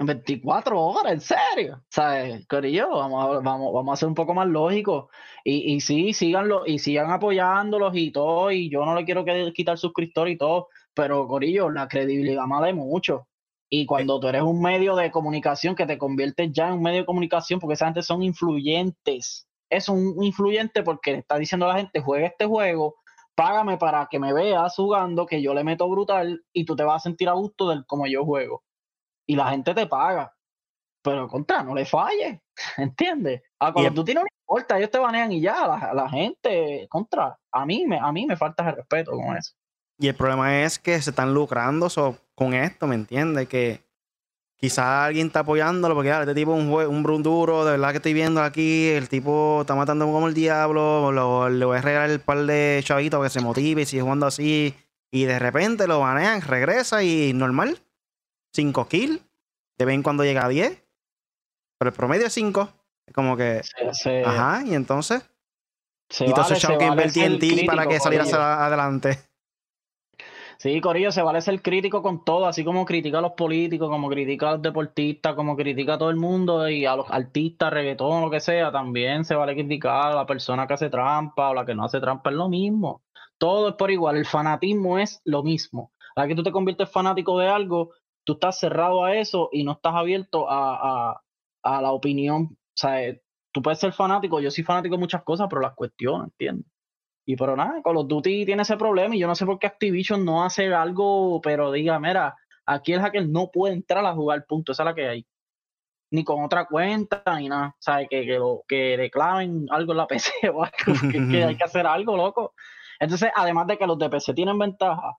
En 24 horas, en serio. ¿Sabes? Corillo, vamos a, vamos, vamos a ser un poco más lógicos. Y, y sí, síganlo, y sigan apoyándolos y todo. Y yo no le quiero quitar suscriptor y todo. Pero, Corillo, la credibilidad vale mucho. Y cuando tú eres un medio de comunicación que te conviertes ya en un medio de comunicación, porque esa gente son influyentes es un influyente porque le está diciendo a la gente, juega este juego, págame para que me veas jugando, que yo le meto brutal y tú te vas a sentir a gusto del como yo juego. Y la gente te paga. Pero contra, no le falles, ¿entiendes? A cuando tú tienes no importa, ellos te banean y ya, la, la, gente, contra, a mí, me, a mí me falta el respeto con eso. Y el problema es que se están lucrando con esto, ¿me entiendes? Que quizás alguien está apoyándolo porque este tipo es un, un brun duro, de verdad que estoy viendo aquí, el tipo está matando como el diablo, lo, le voy a regalar el par de chavitos que se motive y sigue jugando así. Y de repente lo banean, regresa y normal. 5 kills. De vez en cuando llega a 10. Pero el promedio es 5. Es como que. Ajá, y entonces. y entonces Chao que invertí en ti para que salieras adelante. Sí, Corillo, se vale ser crítico con todo, así como critica a los políticos, como critica a los deportistas, como critica a todo el mundo y a los artistas, reggaetón, lo que sea, también se vale criticar a la persona que hace trampa o la que no hace trampa, es lo mismo. Todo es por igual, el fanatismo es lo mismo. A que tú te conviertes fanático de algo, tú estás cerrado a eso y no estás abierto a, a la opinión. O sea, tú puedes ser fanático, yo soy fanático de muchas cosas, pero las cuestiones, ¿entiendes? Y pero nada, Call of Duty tiene ese problema y yo no sé por qué Activision no hace algo, pero diga, mira, aquí el hacker no puede entrar a jugar, punto, esa es la que hay. Ni con otra cuenta, ni nada. O sea, que, que, lo, que reclamen algo en la PC o algo, que, hay que hacer algo, loco. Entonces, además de que los de PC tienen ventaja,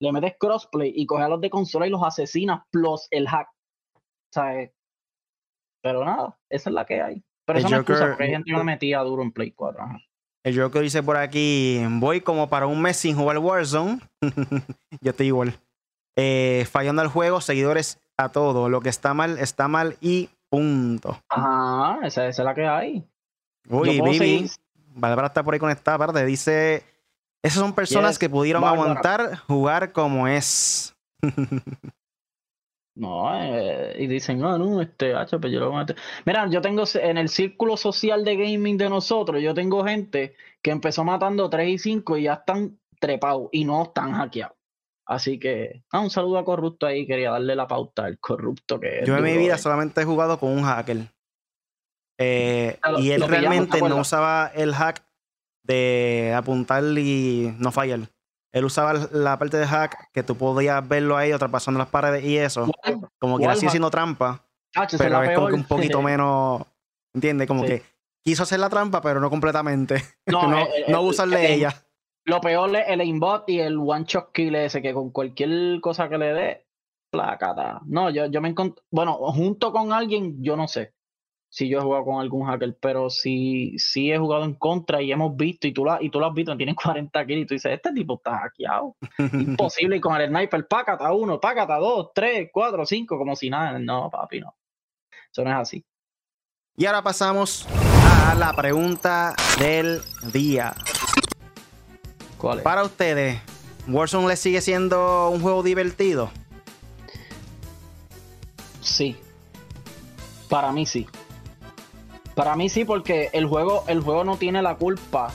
le metes crossplay y coges a los de consola y los asesinas, plus el hack. O sea, pero nada, esa es la que hay. Pero eso no es excusa, porque hay gente que me metía duro en Play 4. El Joker dice por aquí, voy como para un mes sin jugar Warzone. Yo estoy igual. Eh, fallando al juego, seguidores a todo. Lo que está mal, está mal y punto. Ajá, esa, es la que hay. Uy, Vivi, Bárbara está por ahí conectada, aparte. Dice, esas son personas que pudieron aguantar jugar como es. No, eh, y dicen, no, no, este, HP, yo lo voy a meter. Mira, yo tengo en el círculo social de gaming de nosotros, yo tengo gente que empezó matando 3 y 5 y ya están trepados y no están hackeados. Así que, ah, un saludo a Corrupto ahí, quería darle la pauta al Corrupto que Yo en mi vida solamente he jugado con un hacker. Eh, y él realmente no usaba el hack de apuntar y no fallar él usaba la parte de hack que tú podías verlo ahí traspasando las paredes y eso. Como que era así haciendo trampa. pero es como que un poquito menos. ¿Entiendes? Como que quiso hacer la trampa, pero no completamente. No, no, eh, usarle ella. Lo peor es el aimbot y el one shot kill ese, que con cualquier cosa que le dé, placata. No, yo, yo me encontré. Bueno, junto con alguien, yo no sé si yo he jugado con algún hacker, pero sí, sí he jugado en contra y hemos visto, y tú, la, y tú lo has visto, tienen 40 kills y tú dices, este tipo está hackeado. Imposible, y con el sniper, pácata uno, pácata dos, tres, cuatro, cinco, como si nada. No, papi, no. Eso no es así. Y ahora pasamos a la pregunta del día. ¿Cuál es? Para ustedes, ¿Warzone le sigue siendo un juego divertido? Sí. Para mí sí. Para mí sí, porque el juego, el juego no tiene la culpa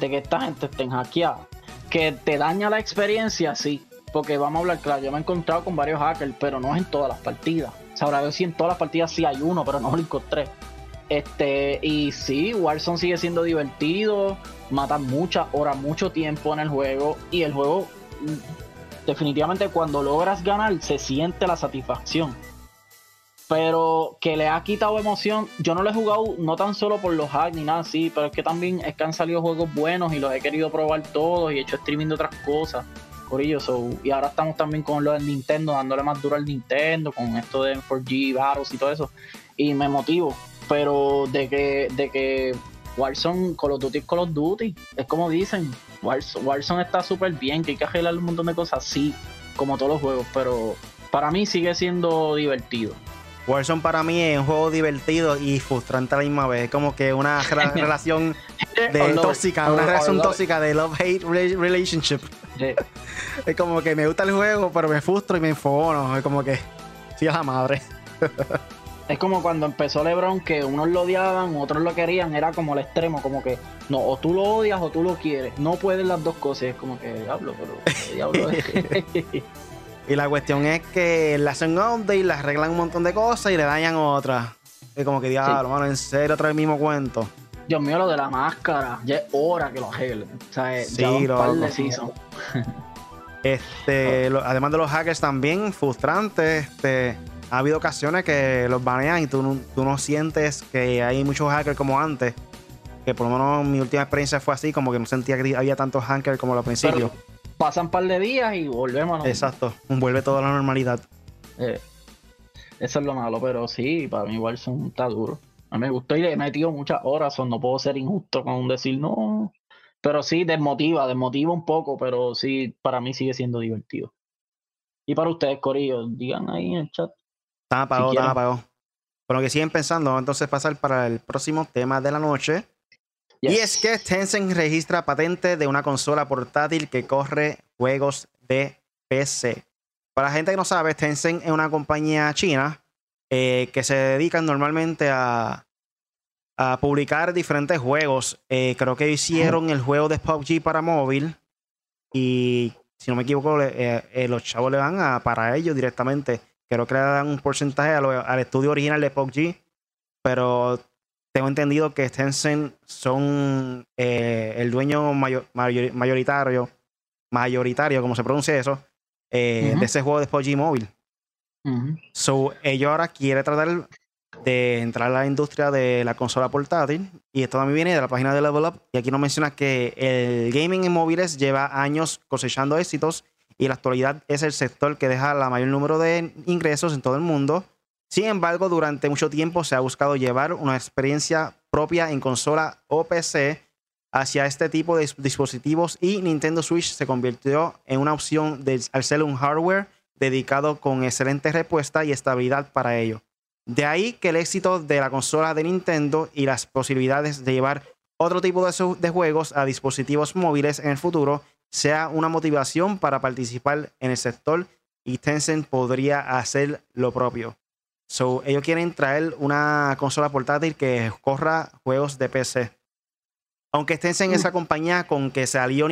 de que esta gente esté hackeada. Que te daña la experiencia, sí. Porque vamos a hablar claro, yo me he encontrado con varios hackers, pero no es en todas las partidas. Sabrá yo si en todas las partidas sí hay uno, pero no lo encontré. Este, y sí, Warzone sigue siendo divertido, mata muchas horas, mucho tiempo en el juego. Y el juego, mm, definitivamente, cuando logras ganar, se siente la satisfacción pero que le ha quitado emoción. Yo no lo he jugado no tan solo por los hacks ni nada así, pero es que también es que han salido juegos buenos y los he querido probar todos y he hecho streaming de otras cosas. Corillo, y ahora estamos también con lo del Nintendo, dándole más duro al Nintendo, con esto de 4G, Battles y todo eso. Y me motivo. Pero de que, de que Warzone, Call of Duty es Call of Duty. Es como dicen, Warzone, Warzone está súper bien, que hay que arreglar un montón de cosas, sí, como todos los juegos, pero para mí sigue siendo divertido. Warzone para mí es un juego divertido y frustrante a la misma vez. Es como que una relación de tóxica, una relación tóxica de love-hate relationship. Es como que me gusta el juego, pero me frustro y me enfono. Es como que, sí, a la madre. es como cuando empezó LeBron, que unos lo odiaban, otros lo querían, era como el extremo, como que no, o tú lo odias o tú lo quieres. No pueden las dos cosas, es como que diablo, pero diablo. Y la cuestión es que le hacen update, le arreglan un montón de cosas y le dañan otras. Es como que diablo, mano, en serio, otra vez el mismo cuento. Dios mío, lo de la máscara. Ya es hora que lo arreglen. O sea, sí, ya un par de Este, además de los hackers también, frustrante. Este, ha habido ocasiones que los banean y tú, tú no sientes que hay muchos hackers como antes. Que por lo menos mi última experiencia fue así, como que no sentía que había tantos hackers como al principio. Pasan un par de días y volvemos. A Exacto, vuelve toda la normalidad. Eh, eso es lo malo, pero sí, para mí igual son, está duro. A mí me gustó y le he metido muchas horas, no puedo ser injusto con decir no. Pero sí, desmotiva, desmotiva un poco, pero sí, para mí sigue siendo divertido. Y para ustedes, Corillo, digan ahí en el chat. Están apagados, están apagados. Con lo que siguen pensando, entonces pasar para el próximo tema de la noche. Y es que Tencent registra patente de una consola portátil que corre juegos de PC. Para la gente que no sabe, Tencent es una compañía china eh, que se dedica normalmente a, a publicar diferentes juegos. Eh, creo que hicieron el juego de PUBG para móvil y si no me equivoco, eh, los chavos le van a para ellos directamente. Creo que le dan un porcentaje al estudio original de PUBG, pero tengo entendido que Tencent son el dueño mayoritario, mayoritario, como se pronuncia eso, de ese juego de PUBG móvil. So, ellos ahora quiere tratar de entrar a la industria de la consola portátil. Y esto también viene de la página de Level Up. Y aquí nos menciona que el gaming en móviles lleva años cosechando éxitos y en la actualidad es el sector que deja la mayor número de ingresos en todo el mundo. Sin embargo, durante mucho tiempo se ha buscado llevar una experiencia propia en consola o PC hacia este tipo de dispositivos y Nintendo Switch se convirtió en una opción de, al ser un hardware dedicado con excelente respuesta y estabilidad para ello. De ahí que el éxito de la consola de Nintendo y las posibilidades de llevar otro tipo de, juegos a dispositivos móviles en el futuro sea una motivación para participar en el sector y Tencent podría hacer lo propio. So, ellos quieren traer una consola portátil que corra juegos de PC. Aunque Tencent es esa compañía con que se alió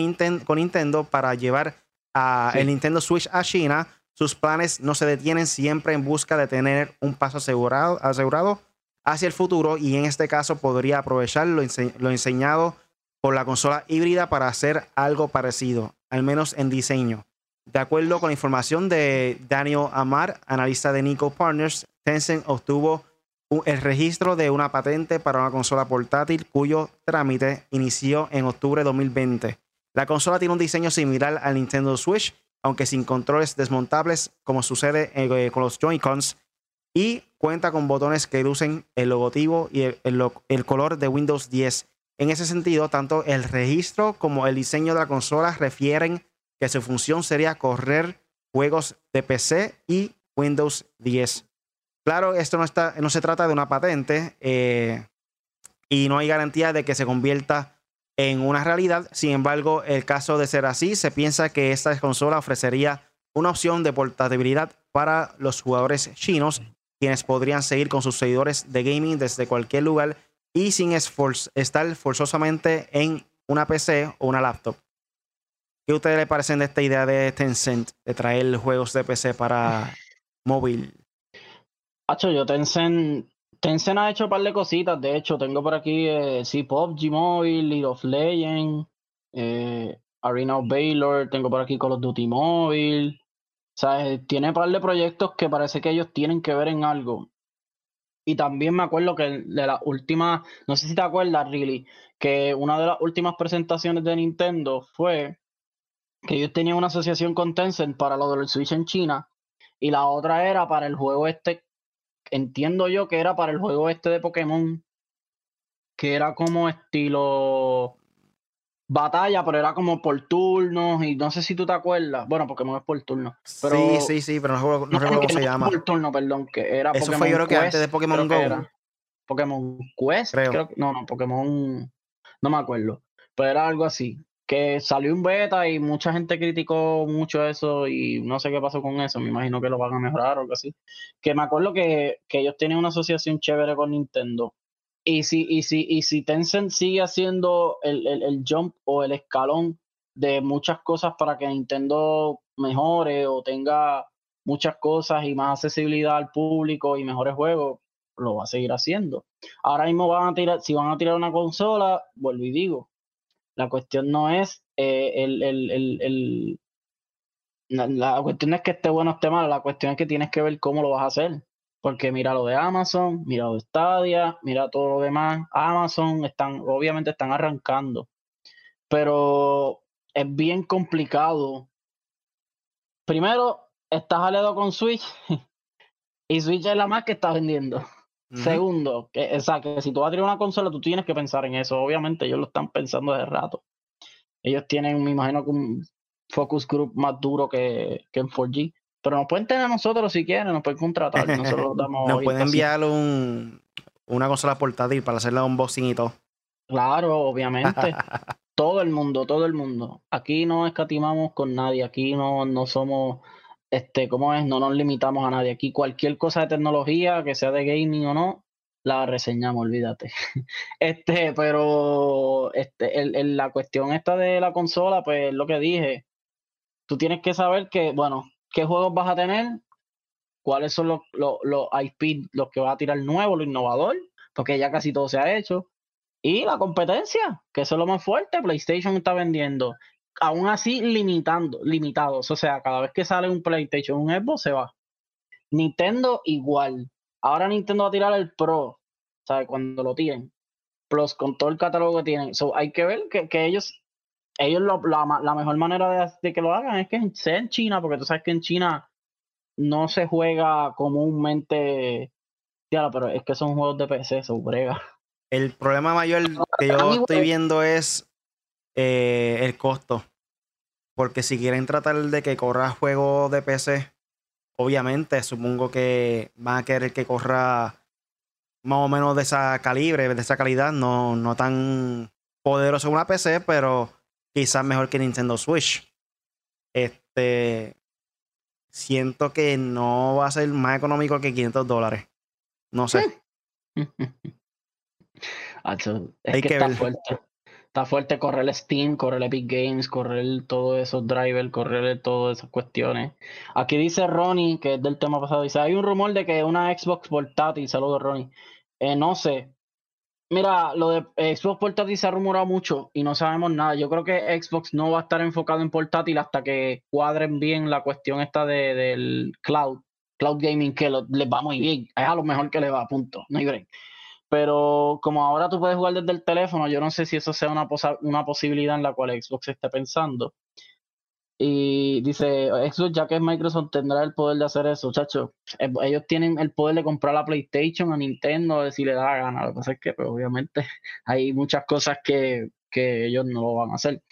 con Nintendo para llevar a el Nintendo Switch a China, sus planes no se detienen siempre en busca de tener un paso asegurado, asegurado hacia el futuro y en este caso podría aprovechar lo, enseñado por la consola híbrida para hacer algo parecido, al menos en diseño. De acuerdo con la información de Daniel Amar, analista de Nico Partners, Tencent obtuvo el registro de una patente para una consola portátil cuyo trámite inició en octubre de 2020. La consola tiene un diseño similar al Nintendo Switch, aunque sin controles desmontables como sucede eh, con los Joy-Cons, y cuenta con botones que lucen el logotipo y el, color de Windows 10. En ese sentido, tanto el registro como el diseño de la consola refieren que su función sería correr juegos de PC y Windows 10. Claro, esto no, está, no se trata de una patente eh, y no hay garantía de que se convierta en una realidad. Sin embargo, el caso de ser así, se piensa que esta consola ofrecería una opción de portabilidad para los jugadores chinos, quienes podrían seguir con sus seguidores de gaming desde cualquier lugar y sin estar forzosamente en una PC o una laptop. ¿Qué a ustedes les parecen de esta idea de Tencent de traer juegos de PC para móvil? Hacho, yo Tencent Tencent ha hecho un par de cositas, de hecho, tengo por aquí, eh, sí, PUBG Mobile, League of Legends, eh, Arena of Baylor, tengo por aquí Call of Duty Mobile, ¿sabes? Tiene un par de proyectos que parece que ellos tienen que ver en algo. Y también me acuerdo que de la última, no sé si te acuerdas, Really, que una de las últimas presentaciones de Nintendo fue que ellos tenían una asociación con Tencent para lo del Switch en China y la otra era para el juego este entiendo yo que era para el juego este de Pokémon, que era como estilo batalla, pero era como por turnos y no sé si tú te acuerdas. Bueno, Pokémon es por turno. Pero, sí, sí, sí, pero no, recuerdo cómo se llama. Por turno, perdón, que era Eso fue yo creo que antes de Pokémon Go. Pokémon Quest, creo. no, no, Pokémon, no me acuerdo, pero era algo así que salió un beta y mucha gente criticó mucho eso y no sé qué pasó con eso, me imagino que lo van a mejorar o algo así. Que me acuerdo que, ellos tienen una asociación chévere con Nintendo. Y si, y si, y si Tencent sigue haciendo el, el, jump o el escalón de muchas cosas para que Nintendo mejore o tenga muchas cosas y más accesibilidad al público y mejores juegos, lo va a seguir haciendo. Ahora mismo van a tirar, si van a tirar una consola, vuelvo y digo, la cuestión no es eh, el, el, el, la, cuestión no es que esté bueno o esté malo, la cuestión es que tienes que ver cómo lo vas a hacer. Porque mira lo de Amazon, mira lo de Stadia, mira todo lo demás. Amazon están, obviamente están arrancando. Pero es bien complicado. Primero, estás aliado con Switch y Switch es la más que está vendiendo. Segundo, que, o sea, que si tú vas a tirar una consola, tú tienes que pensar en eso. Obviamente, ellos lo están pensando desde rato. Ellos tienen, me imagino, que un focus group más duro que, que en 4G. Pero nos pueden tener a nosotros si quieren, nos pueden contratar. Nosotros damos nos pueden enviar un, una consola portátil para hacerle unboxing y todo. Claro, obviamente. todo el mundo, todo el mundo. Aquí no escatimamos con nadie, aquí no, no somos, este, ¿cómo es? No nos limitamos a nadie. Aquí cualquier cosa de tecnología, que sea de gaming o no, la reseñamos, olvídate. Este, pero este, el, la cuestión esta de la consola, pues lo que dije, tú tienes que saber que, bueno, qué juegos vas a tener, cuáles son los, los, los IP, los que va a tirar nuevo, lo innovador, porque ya casi todo se ha hecho. Y la competencia, que eso es lo más fuerte, PlayStation está vendiendo. Aún así, limitando, limitados. O sea, cada vez que sale un PlayStation, un Xbox, se va. Nintendo igual. Ahora Nintendo va a tirar el Pro, ¿sabes? Cuando lo tienen. Plus, con todo el catálogo que tienen. So, hay que ver que, que ellos ellos lo, la, la, mejor manera de, que lo hagan es que sea en China, porque tú sabes que en China no se juega comúnmente. Claro, pero es que son juegos de PC, eso brega. El problema mayor que yo estoy viendo es eh, el costo. Porque si quieren tratar de que corra juegos de PC, obviamente supongo que van a querer que corra más o menos de esa calibre, de esa calidad, no, no tan poderoso una PC, pero quizás mejor que Nintendo Switch. Este. Siento que no va a ser más económico que 500 dólares. No sé. es que, está fuerte. Está fuerte correr Steam, correr Epic Games, correr todos esos drivers, correr todas esas cuestiones. Aquí dice Ronnie, que es del tema pasado, dice, hay un rumor de que una Xbox portátil, saludos Ronnie. Eh, no sé, Mira, lo de Xbox portátil se ha rumorado mucho y no sabemos nada. Yo creo que Xbox no va a estar enfocado en portátil hasta que cuadren bien la cuestión esta de, del cloud, cloud gaming, que les va muy bien. Es a lo mejor que le va, punto. No hay break. Pero como ahora tú puedes jugar desde el teléfono, yo no sé si eso sea una, una posibilidad en la cual Xbox esté pensando. Y dice, eso ya que Microsoft tendrá el poder de hacer eso, chacho. Eh, ellos tienen el poder de comprar la PlayStation a Nintendo si le da la gana. Lo que pasa es que, pues, obviamente, hay muchas cosas que, que ellos no lo van a hacer.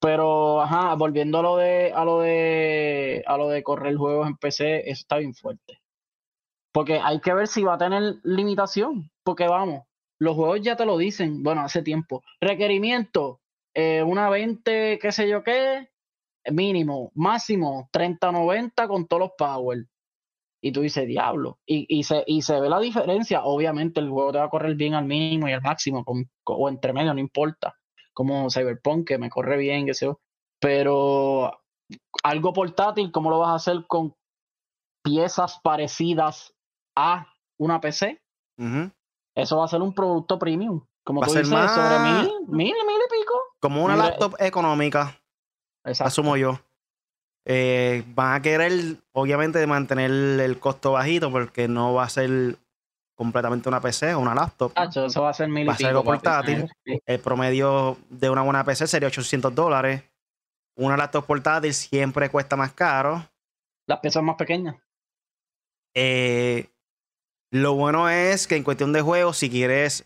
Pero, ajá, volviendo a lo de, a lo de, a lo de correr juegos en PC, eso está bien fuerte. Porque hay que ver si va a tener limitación. Porque vamos, los juegos ya te lo dicen, bueno, hace tiempo. Requerimiento, eh, una 20, qué sé yo qué, mínimo, máximo 30-90 con todos los power. Y tú dices, diablo. Y, y, se, y se ve la diferencia. Obviamente el juego te va a correr bien al mínimo y al máximo, con, o entre medio, no importa. Como Cyberpunk, que me corre bien, que sé Pero algo portátil, ¿cómo lo vas a hacer con piezas parecidas a una PC? Eso va a ser un producto premium. Como tú dices, sobre mil, mil, mil y pico. Como una laptop económica. Asumo yo. Eh, van a querer, obviamente, mantener el costo bajito porque no va a ser completamente una PC o una laptop. eso va a ser mil Va a ser algo portátil. El promedio de una buena PC sería 800 dólares. Una laptop portátil siempre cuesta más caro. Las piezas más pequeñas. Eh, lo bueno es que en cuestión de juegos, si quieres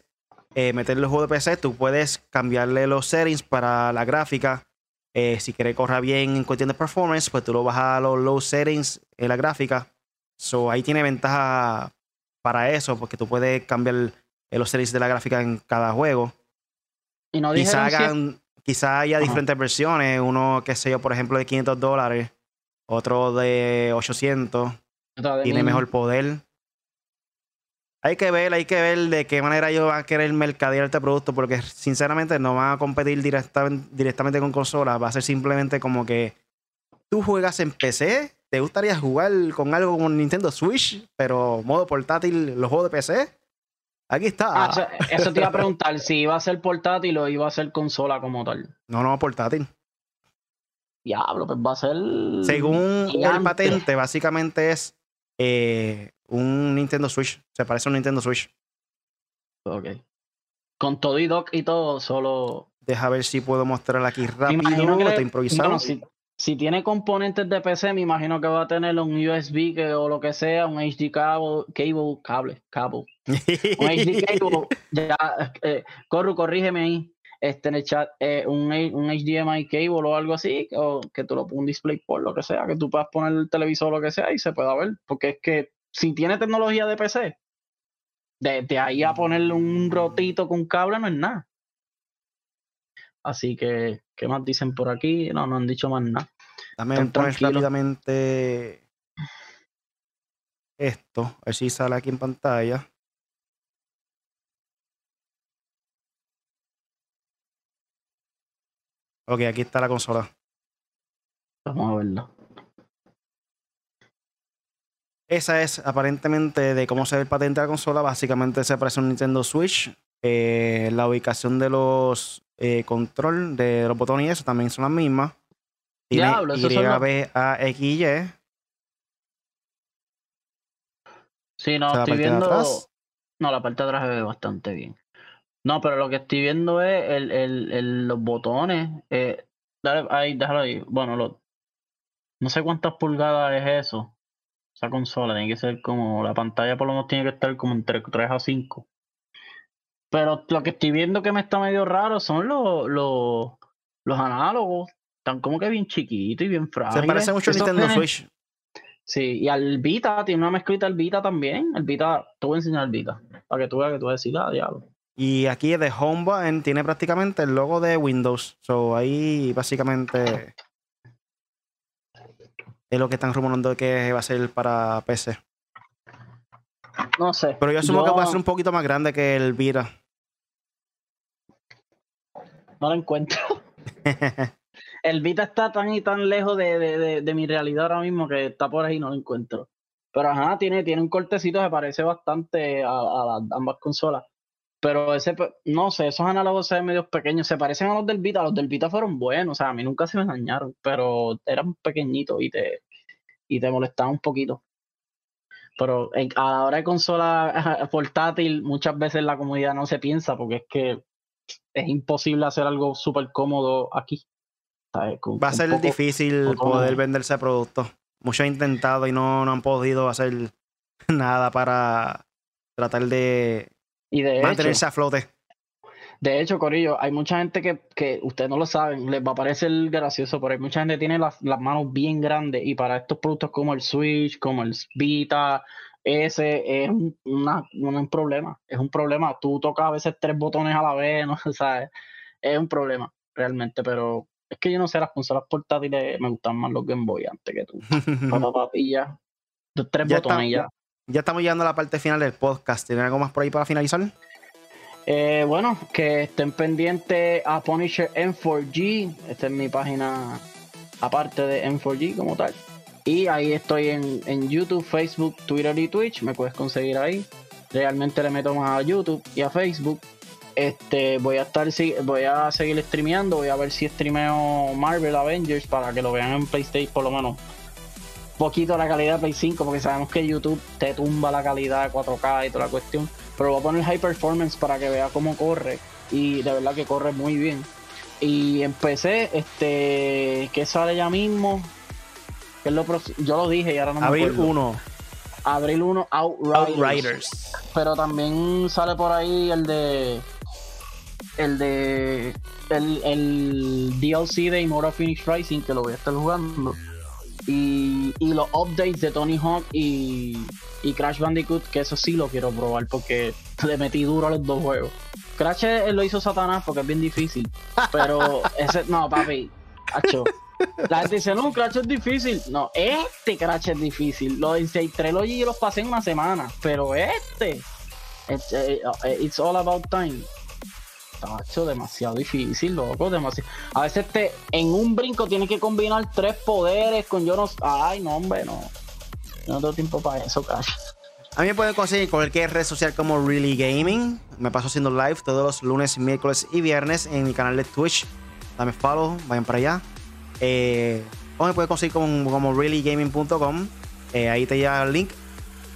eh, meterle el juego de PC, tú puedes cambiarle los settings para la gráfica eh, si quieres correr bien en cuestión de performance, pues tú lo vas a los low settings en la gráfica. So ahí tiene ventaja para eso, porque tú puedes cambiar los settings de la gráfica en cada juego. Y no quizá, hagan, quizá haya diferentes versiones, uno que sé yo, por ejemplo, de 500 dólares, otro de 800, tiene mejor poder. Hay que ver, hay que ver de qué manera ellos van a querer mercadear este producto, porque sinceramente no van a competir directamente, directamente con consolas. Va a ser simplemente como que tú juegas en PC, ¿te gustaría jugar con algo como Nintendo Switch, pero modo portátil, los juegos de PC? Aquí está. Ah, eso, te iba a preguntar, si iba a ser portátil o iba a ser consola como tal. No, no, portátil. Diablo, pues va a ser. Según el patente, básicamente es eh, un Nintendo Switch. Se parece a un Nintendo Switch. Ok. Con todo y dock y todo, solo. Deja ver si puedo mostrar aquí rápido. Que improvisado. si, tiene componentes de PC, me imagino que va a tener un USB que, o lo que sea, un HD cable, cable, cable, cable. un HD cable. ya, eh, Corru, corrígeme ahí. Este, en el chat, eh, un, un, HDMI cable o algo así, o que tú lo pongas un display por lo que sea, que tú puedas poner el televisor o lo que sea y se pueda ver. Porque es que si tiene tecnología de PC, de, ahí a ponerle un rotito con cable no es nada. Así que, ¿qué más dicen por aquí? No, no han dicho más nada. Dame poner rápidamente esto, a ver si sale aquí en pantalla. Ok, aquí está la consola. Vamos a verla. Esa es aparentemente de cómo se ve el patente de la consola. Básicamente se parece a un Nintendo Switch. Eh, la ubicación de los eh, control de los botones y eso también son las mismas. Tiene Diablo, Y, B, A, X, Y. Sí, no, estoy viendo. No, la parte de atrás se ve bastante bien. No, pero lo que estoy viendo es el, el, el los botones. Eh, dale, ahí, déjalo ahí. Bueno, lo, no sé cuántas pulgadas es eso esa consola tiene que ser como, la pantalla por lo menos tiene que estar como entre 3 a 5. Pero lo que estoy viendo que me está medio raro son los, los, los análogos. Están como que bien chiquitos y bien frágiles. Se parece mucho al Nintendo Switch. Sí, y al Vita, tiene una mezclita al Vita también. El Vita, te voy a enseñar el Vita. Para que tú veas que tú vas a decir, ah, diablo. Y aquí de Home tiene prácticamente el logo de Windows. So ahí básicamente es lo que están rumorando que va a ser para PC. No sé. Pero yo asumo que va a ser un poquito más grande que el Vita. No lo encuentro. el Vita está tan y tan lejos de, mi realidad ahora mismo que está por ahí y no lo encuentro. Pero ajá, tiene, tiene un cortecito que parece bastante a, a ambas consolas. Pero ese, no sé, esos análogos se ven medio pequeños, se parecen a los del Vita, los del Vita fueron buenos, o sea, a mí nunca se me dañaron, pero eran pequeñitos y te, y te molestaban un poquito. Pero a la hora de consola portátil, muchas veces la comodidad no se piensa porque es que es imposible hacer algo súper cómodo aquí. Va a ser difícil poder vender ese producto. Muchos han intentado y no, no han podido hacer nada para tratar de y de Mantenerse a flote. De hecho, Corillo, hay mucha gente que, que ustedes no lo saben, les va a parecer gracioso, pero hay mucha gente que tiene las, manos bien grandes y para estos productos como el Switch, como el Vita, ese es un, un problema. Es un problema. Tú tocas a veces tres botones a la vez, ¿no? sabes es un problema realmente, pero es que yo no sé, las consolas portátiles me gustan más los Game Boy antes que tú. Papá, papilla. Tres botones ya. Ya estamos llegando a la parte final del podcast. ¿Tienen algo más por ahí para finalizar? Eh, bueno, que estén pendientes a Punisher M4G. Esta es mi página aparte de M4G como tal. Y ahí estoy en, YouTube, Facebook, Twitter y Twitch. Me puedes conseguir ahí. Realmente le meto más a YouTube y a Facebook. Este, voy a estar voy a seguir streameando, voy a ver si streameo Marvel Avengers para que lo vean en PlayStation por lo menos poquito la calidad de Play 5 porque sabemos que YouTube te tumba la calidad de 4K y toda la cuestión. Pero voy a poner high performance para que vea cómo corre y de verdad que corre muy bien. Y empecé, este, que sale ya mismo. Que lo yo lo dije y ahora no me Abril 1. Abril 1, Outriders. Pero también sale por ahí el de. El de. El, el DLC de Immortal Phoenix Rising que lo voy a estar jugando. Y, los updates de Tony Hawk y, Crash Bandicoot, que eso sí lo quiero probar porque le metí duro a los dos juegos. Crash lo hizo Satanás porque es bien difícil. Pero ese, no, papi, hacho. La gente dice, no, Crash es difícil. No, este Crash es difícil. Los 6 y los pasé en una semana. Pero este, it's, eh, eh, it's all about time. Tacho, demasiado difícil, loco, demasiado. A veces te, en un brinco tienes que combinar tres poderes con yo no. Ay, no, hombre, no. No tengo tiempo para eso, cacho. A mí me pueden conseguir cualquier red social como Really Gaming. Me paso haciendo live todos los lunes, miércoles y viernes en mi canal de Twitch. Dame follow, vayan para allá. Eh, o me pueden conseguir como, como reallygaming.com. Eh, ahí te llega el link.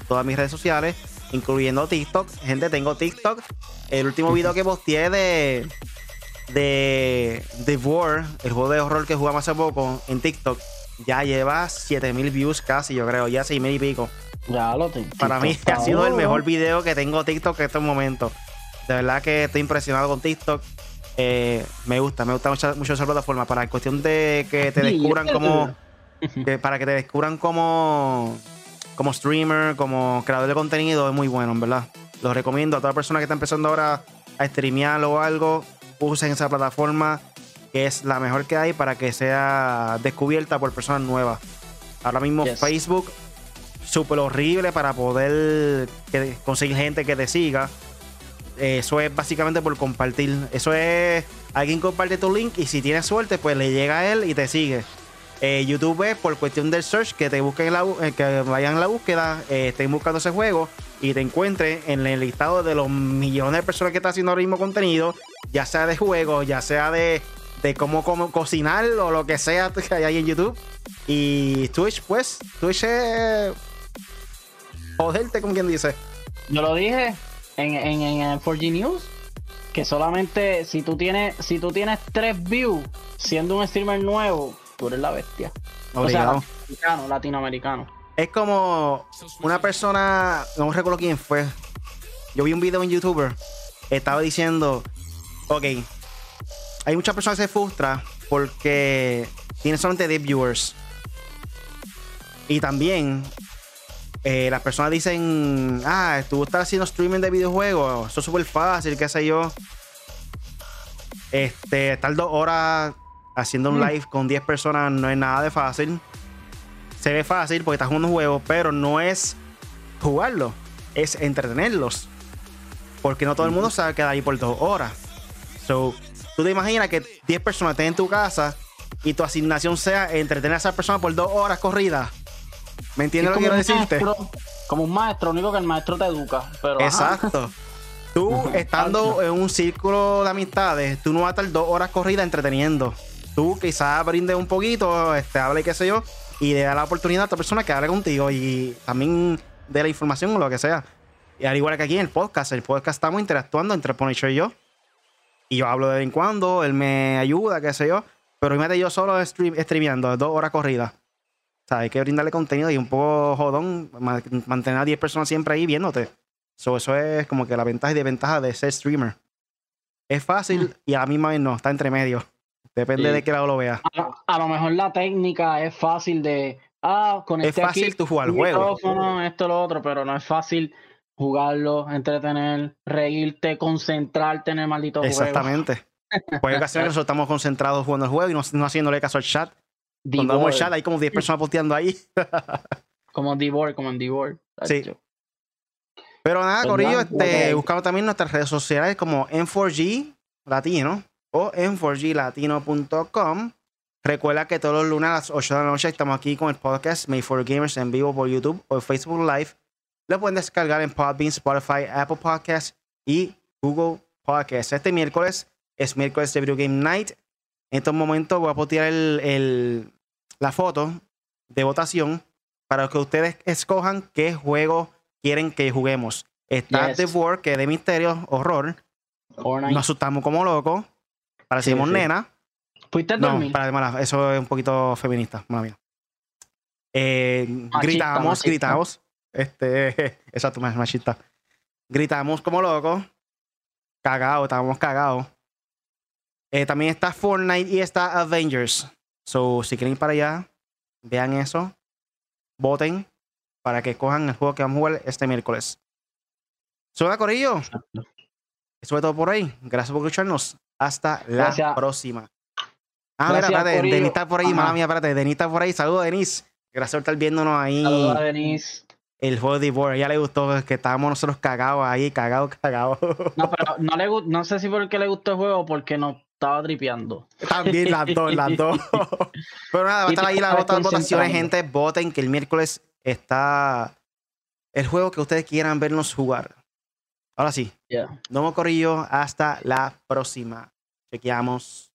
Todas mis redes sociales, incluyendo TikTok. Gente, tengo TikTok. El último video que posteé de de The War, el juego de horror que jugamos hace poco en TikTok, ya lleva 7000 views casi, yo creo, ya 6000 y pico. Ya lo tengo. Para mí ha sido el mejor video que tengo TikTok en estos momentos. De verdad que estoy impresionado con TikTok. Eh, me gusta, me gusta mucho, mucho esa plataforma. Para cuestión de que te descubran como. que para que te descubran como. Como streamer, como creador de contenido, es muy bueno, en verdad. Lo recomiendo a toda persona que está empezando ahora a streamear o algo. Usen esa plataforma, que es la mejor que hay para que sea descubierta por personas nuevas. Ahora mismo Yes. Facebook súper horrible para poder que- conseguir gente que te siga. Eso es básicamente por compartir. Eso es alguien comparte tu link y si tienes suerte, pues le llega a él y te sigue. Eh, YouTube por cuestión del search que te busquen en la, eh, que vayan en la búsqueda, eh, estén buscando ese juego y te encuentren en el listado de los millones de personas que están haciendo ahora mismo contenido, ya sea de juegos, ya sea de, de cómo, cómo cocinar o lo que sea que hay en YouTube. Y Twitch, pues, Twitch es joderte, como quien dice. Yo lo dije en, en, en 4G News que solamente si tú tienes si tú tienes tres views siendo un streamer nuevo, tú eres la bestia. Obligado. O sea, latinoamericano, latinoamericano. Es como una persona, no recuerdo quién fue. Yo vi un video en YouTuber, estaba diciendo, ok, hay muchas personas que se frustran porque tienen solamente 10 viewers. Y también eh, las personas dicen, ah, tú estás haciendo streaming de videojuegos, eso es súper fácil, qué sé yo. Este, estar dos horas haciendo un Mm. live con 10 personas no es nada de fácil se ve fácil porque estás jugando un juego, pero no es jugarlo, es entretenerlos. Porque no todo el mundo sabe quedar ahí por dos horas. So, tú te imaginas que 10 personas estén en tu casa y tu asignación sea entretener a esa persona por dos horas corridas. ¿Me entiendes Es lo que quiero decirte? maestro- como un maestro, único que el maestro te educa. Pero, ajá. Exacto. Tú estando en un círculo de amistades, tú no vas a estar dos horas corridas entreteniendo. Tú quizás brindes un poquito, este, hable qué sé yo, y le da la oportunidad a otra persona que hable contigo y también de la información o lo que sea. Y al igual que aquí en el podcast, el podcast estamos interactuando entre Punisher y yo. Y yo hablo de vez en cuando, él me ayuda, qué sé yo. Pero imagínate yo solo stream, streameando dos horas corridas. O sea, hay que brindarle contenido y un poco jodón ma- mantener a 10 personas siempre ahí viéndote. So, eso es como que la ventaja y desventaja de ser streamer. Es fácil y a la misma vez no, está entre medio. Depende Sí. de qué lado lo veas. A, a lo mejor la técnica es fácil de. Ah, conecté Es fácil aquí, tú jugar el un juego. micrófono, esto, lo otro, pero no es fácil jugarlo, entretener, reírte, concentrarte en el maldito juego. Exactamente. Pues hay ocasiones que nosotros estamos concentrados jugando el juego y no, no haciéndole caso al chat. Cuando el Divor, chat hay como 10 personas posteando ahí. Como Divor, como en Divor. Sí. Pero nada, Pues Corillo, este, buscamos también nuestras redes sociales como M4G Latino o M4GLatino.com. Recuerda que todos los lunes a las 8 de la noche estamos aquí con el podcast Made for Gamers en vivo por YouTube o Facebook Live. Lo pueden descargar en Podbean, Spotify, Apple Podcasts y Google Podcasts. Este miércoles es miércoles de Video Game Night. En estos momentos voy a postear el- el- la foto de votación para que ustedes escojan qué juego quieren que juguemos. Está Yes. The War, que es de misterio, horror. Nos asustamos como locos. Parecimos Sí, sí. nena. ¿Fuiste a No, dormir? para, mala, eso es un poquito feminista, mala mía. Eh, gritamos, machista. gritamos. Este, exacto, más machista. Gritamos como locos. Cagados, estábamos cagados. Eh, también está Fortnite y está Avengers. So, si quieren ir para allá, vean eso. Voten para que cojan el juego que vamos a jugar este miércoles. Suena Corillo. Exacto. Eso es todo por hoy. Gracias por escucharnos. Hasta la Gracias. próxima. Ah, Gracias, mira, espérate. Denis está por ahí, Ajá. mala mía, espérate. Denis está por ahí. Saludos, Denis. Gracias por estar viéndonos ahí. Saludos a Denise. el juego de Ivor. A ella le gustó que estábamos nosotros cagados ahí, cagados, cagados. No, pero no, le, no sé si por qué le gustó el juego porque nos estaba tripeando. También las dos, las dos. pero nada, va a estar ahí las otras votaciones, gente. Voten que el miércoles está el juego que ustedes quieran vernos jugar. Ahora sí. Yeah. Domo Corrillo, hasta la próxima. Chequeamos.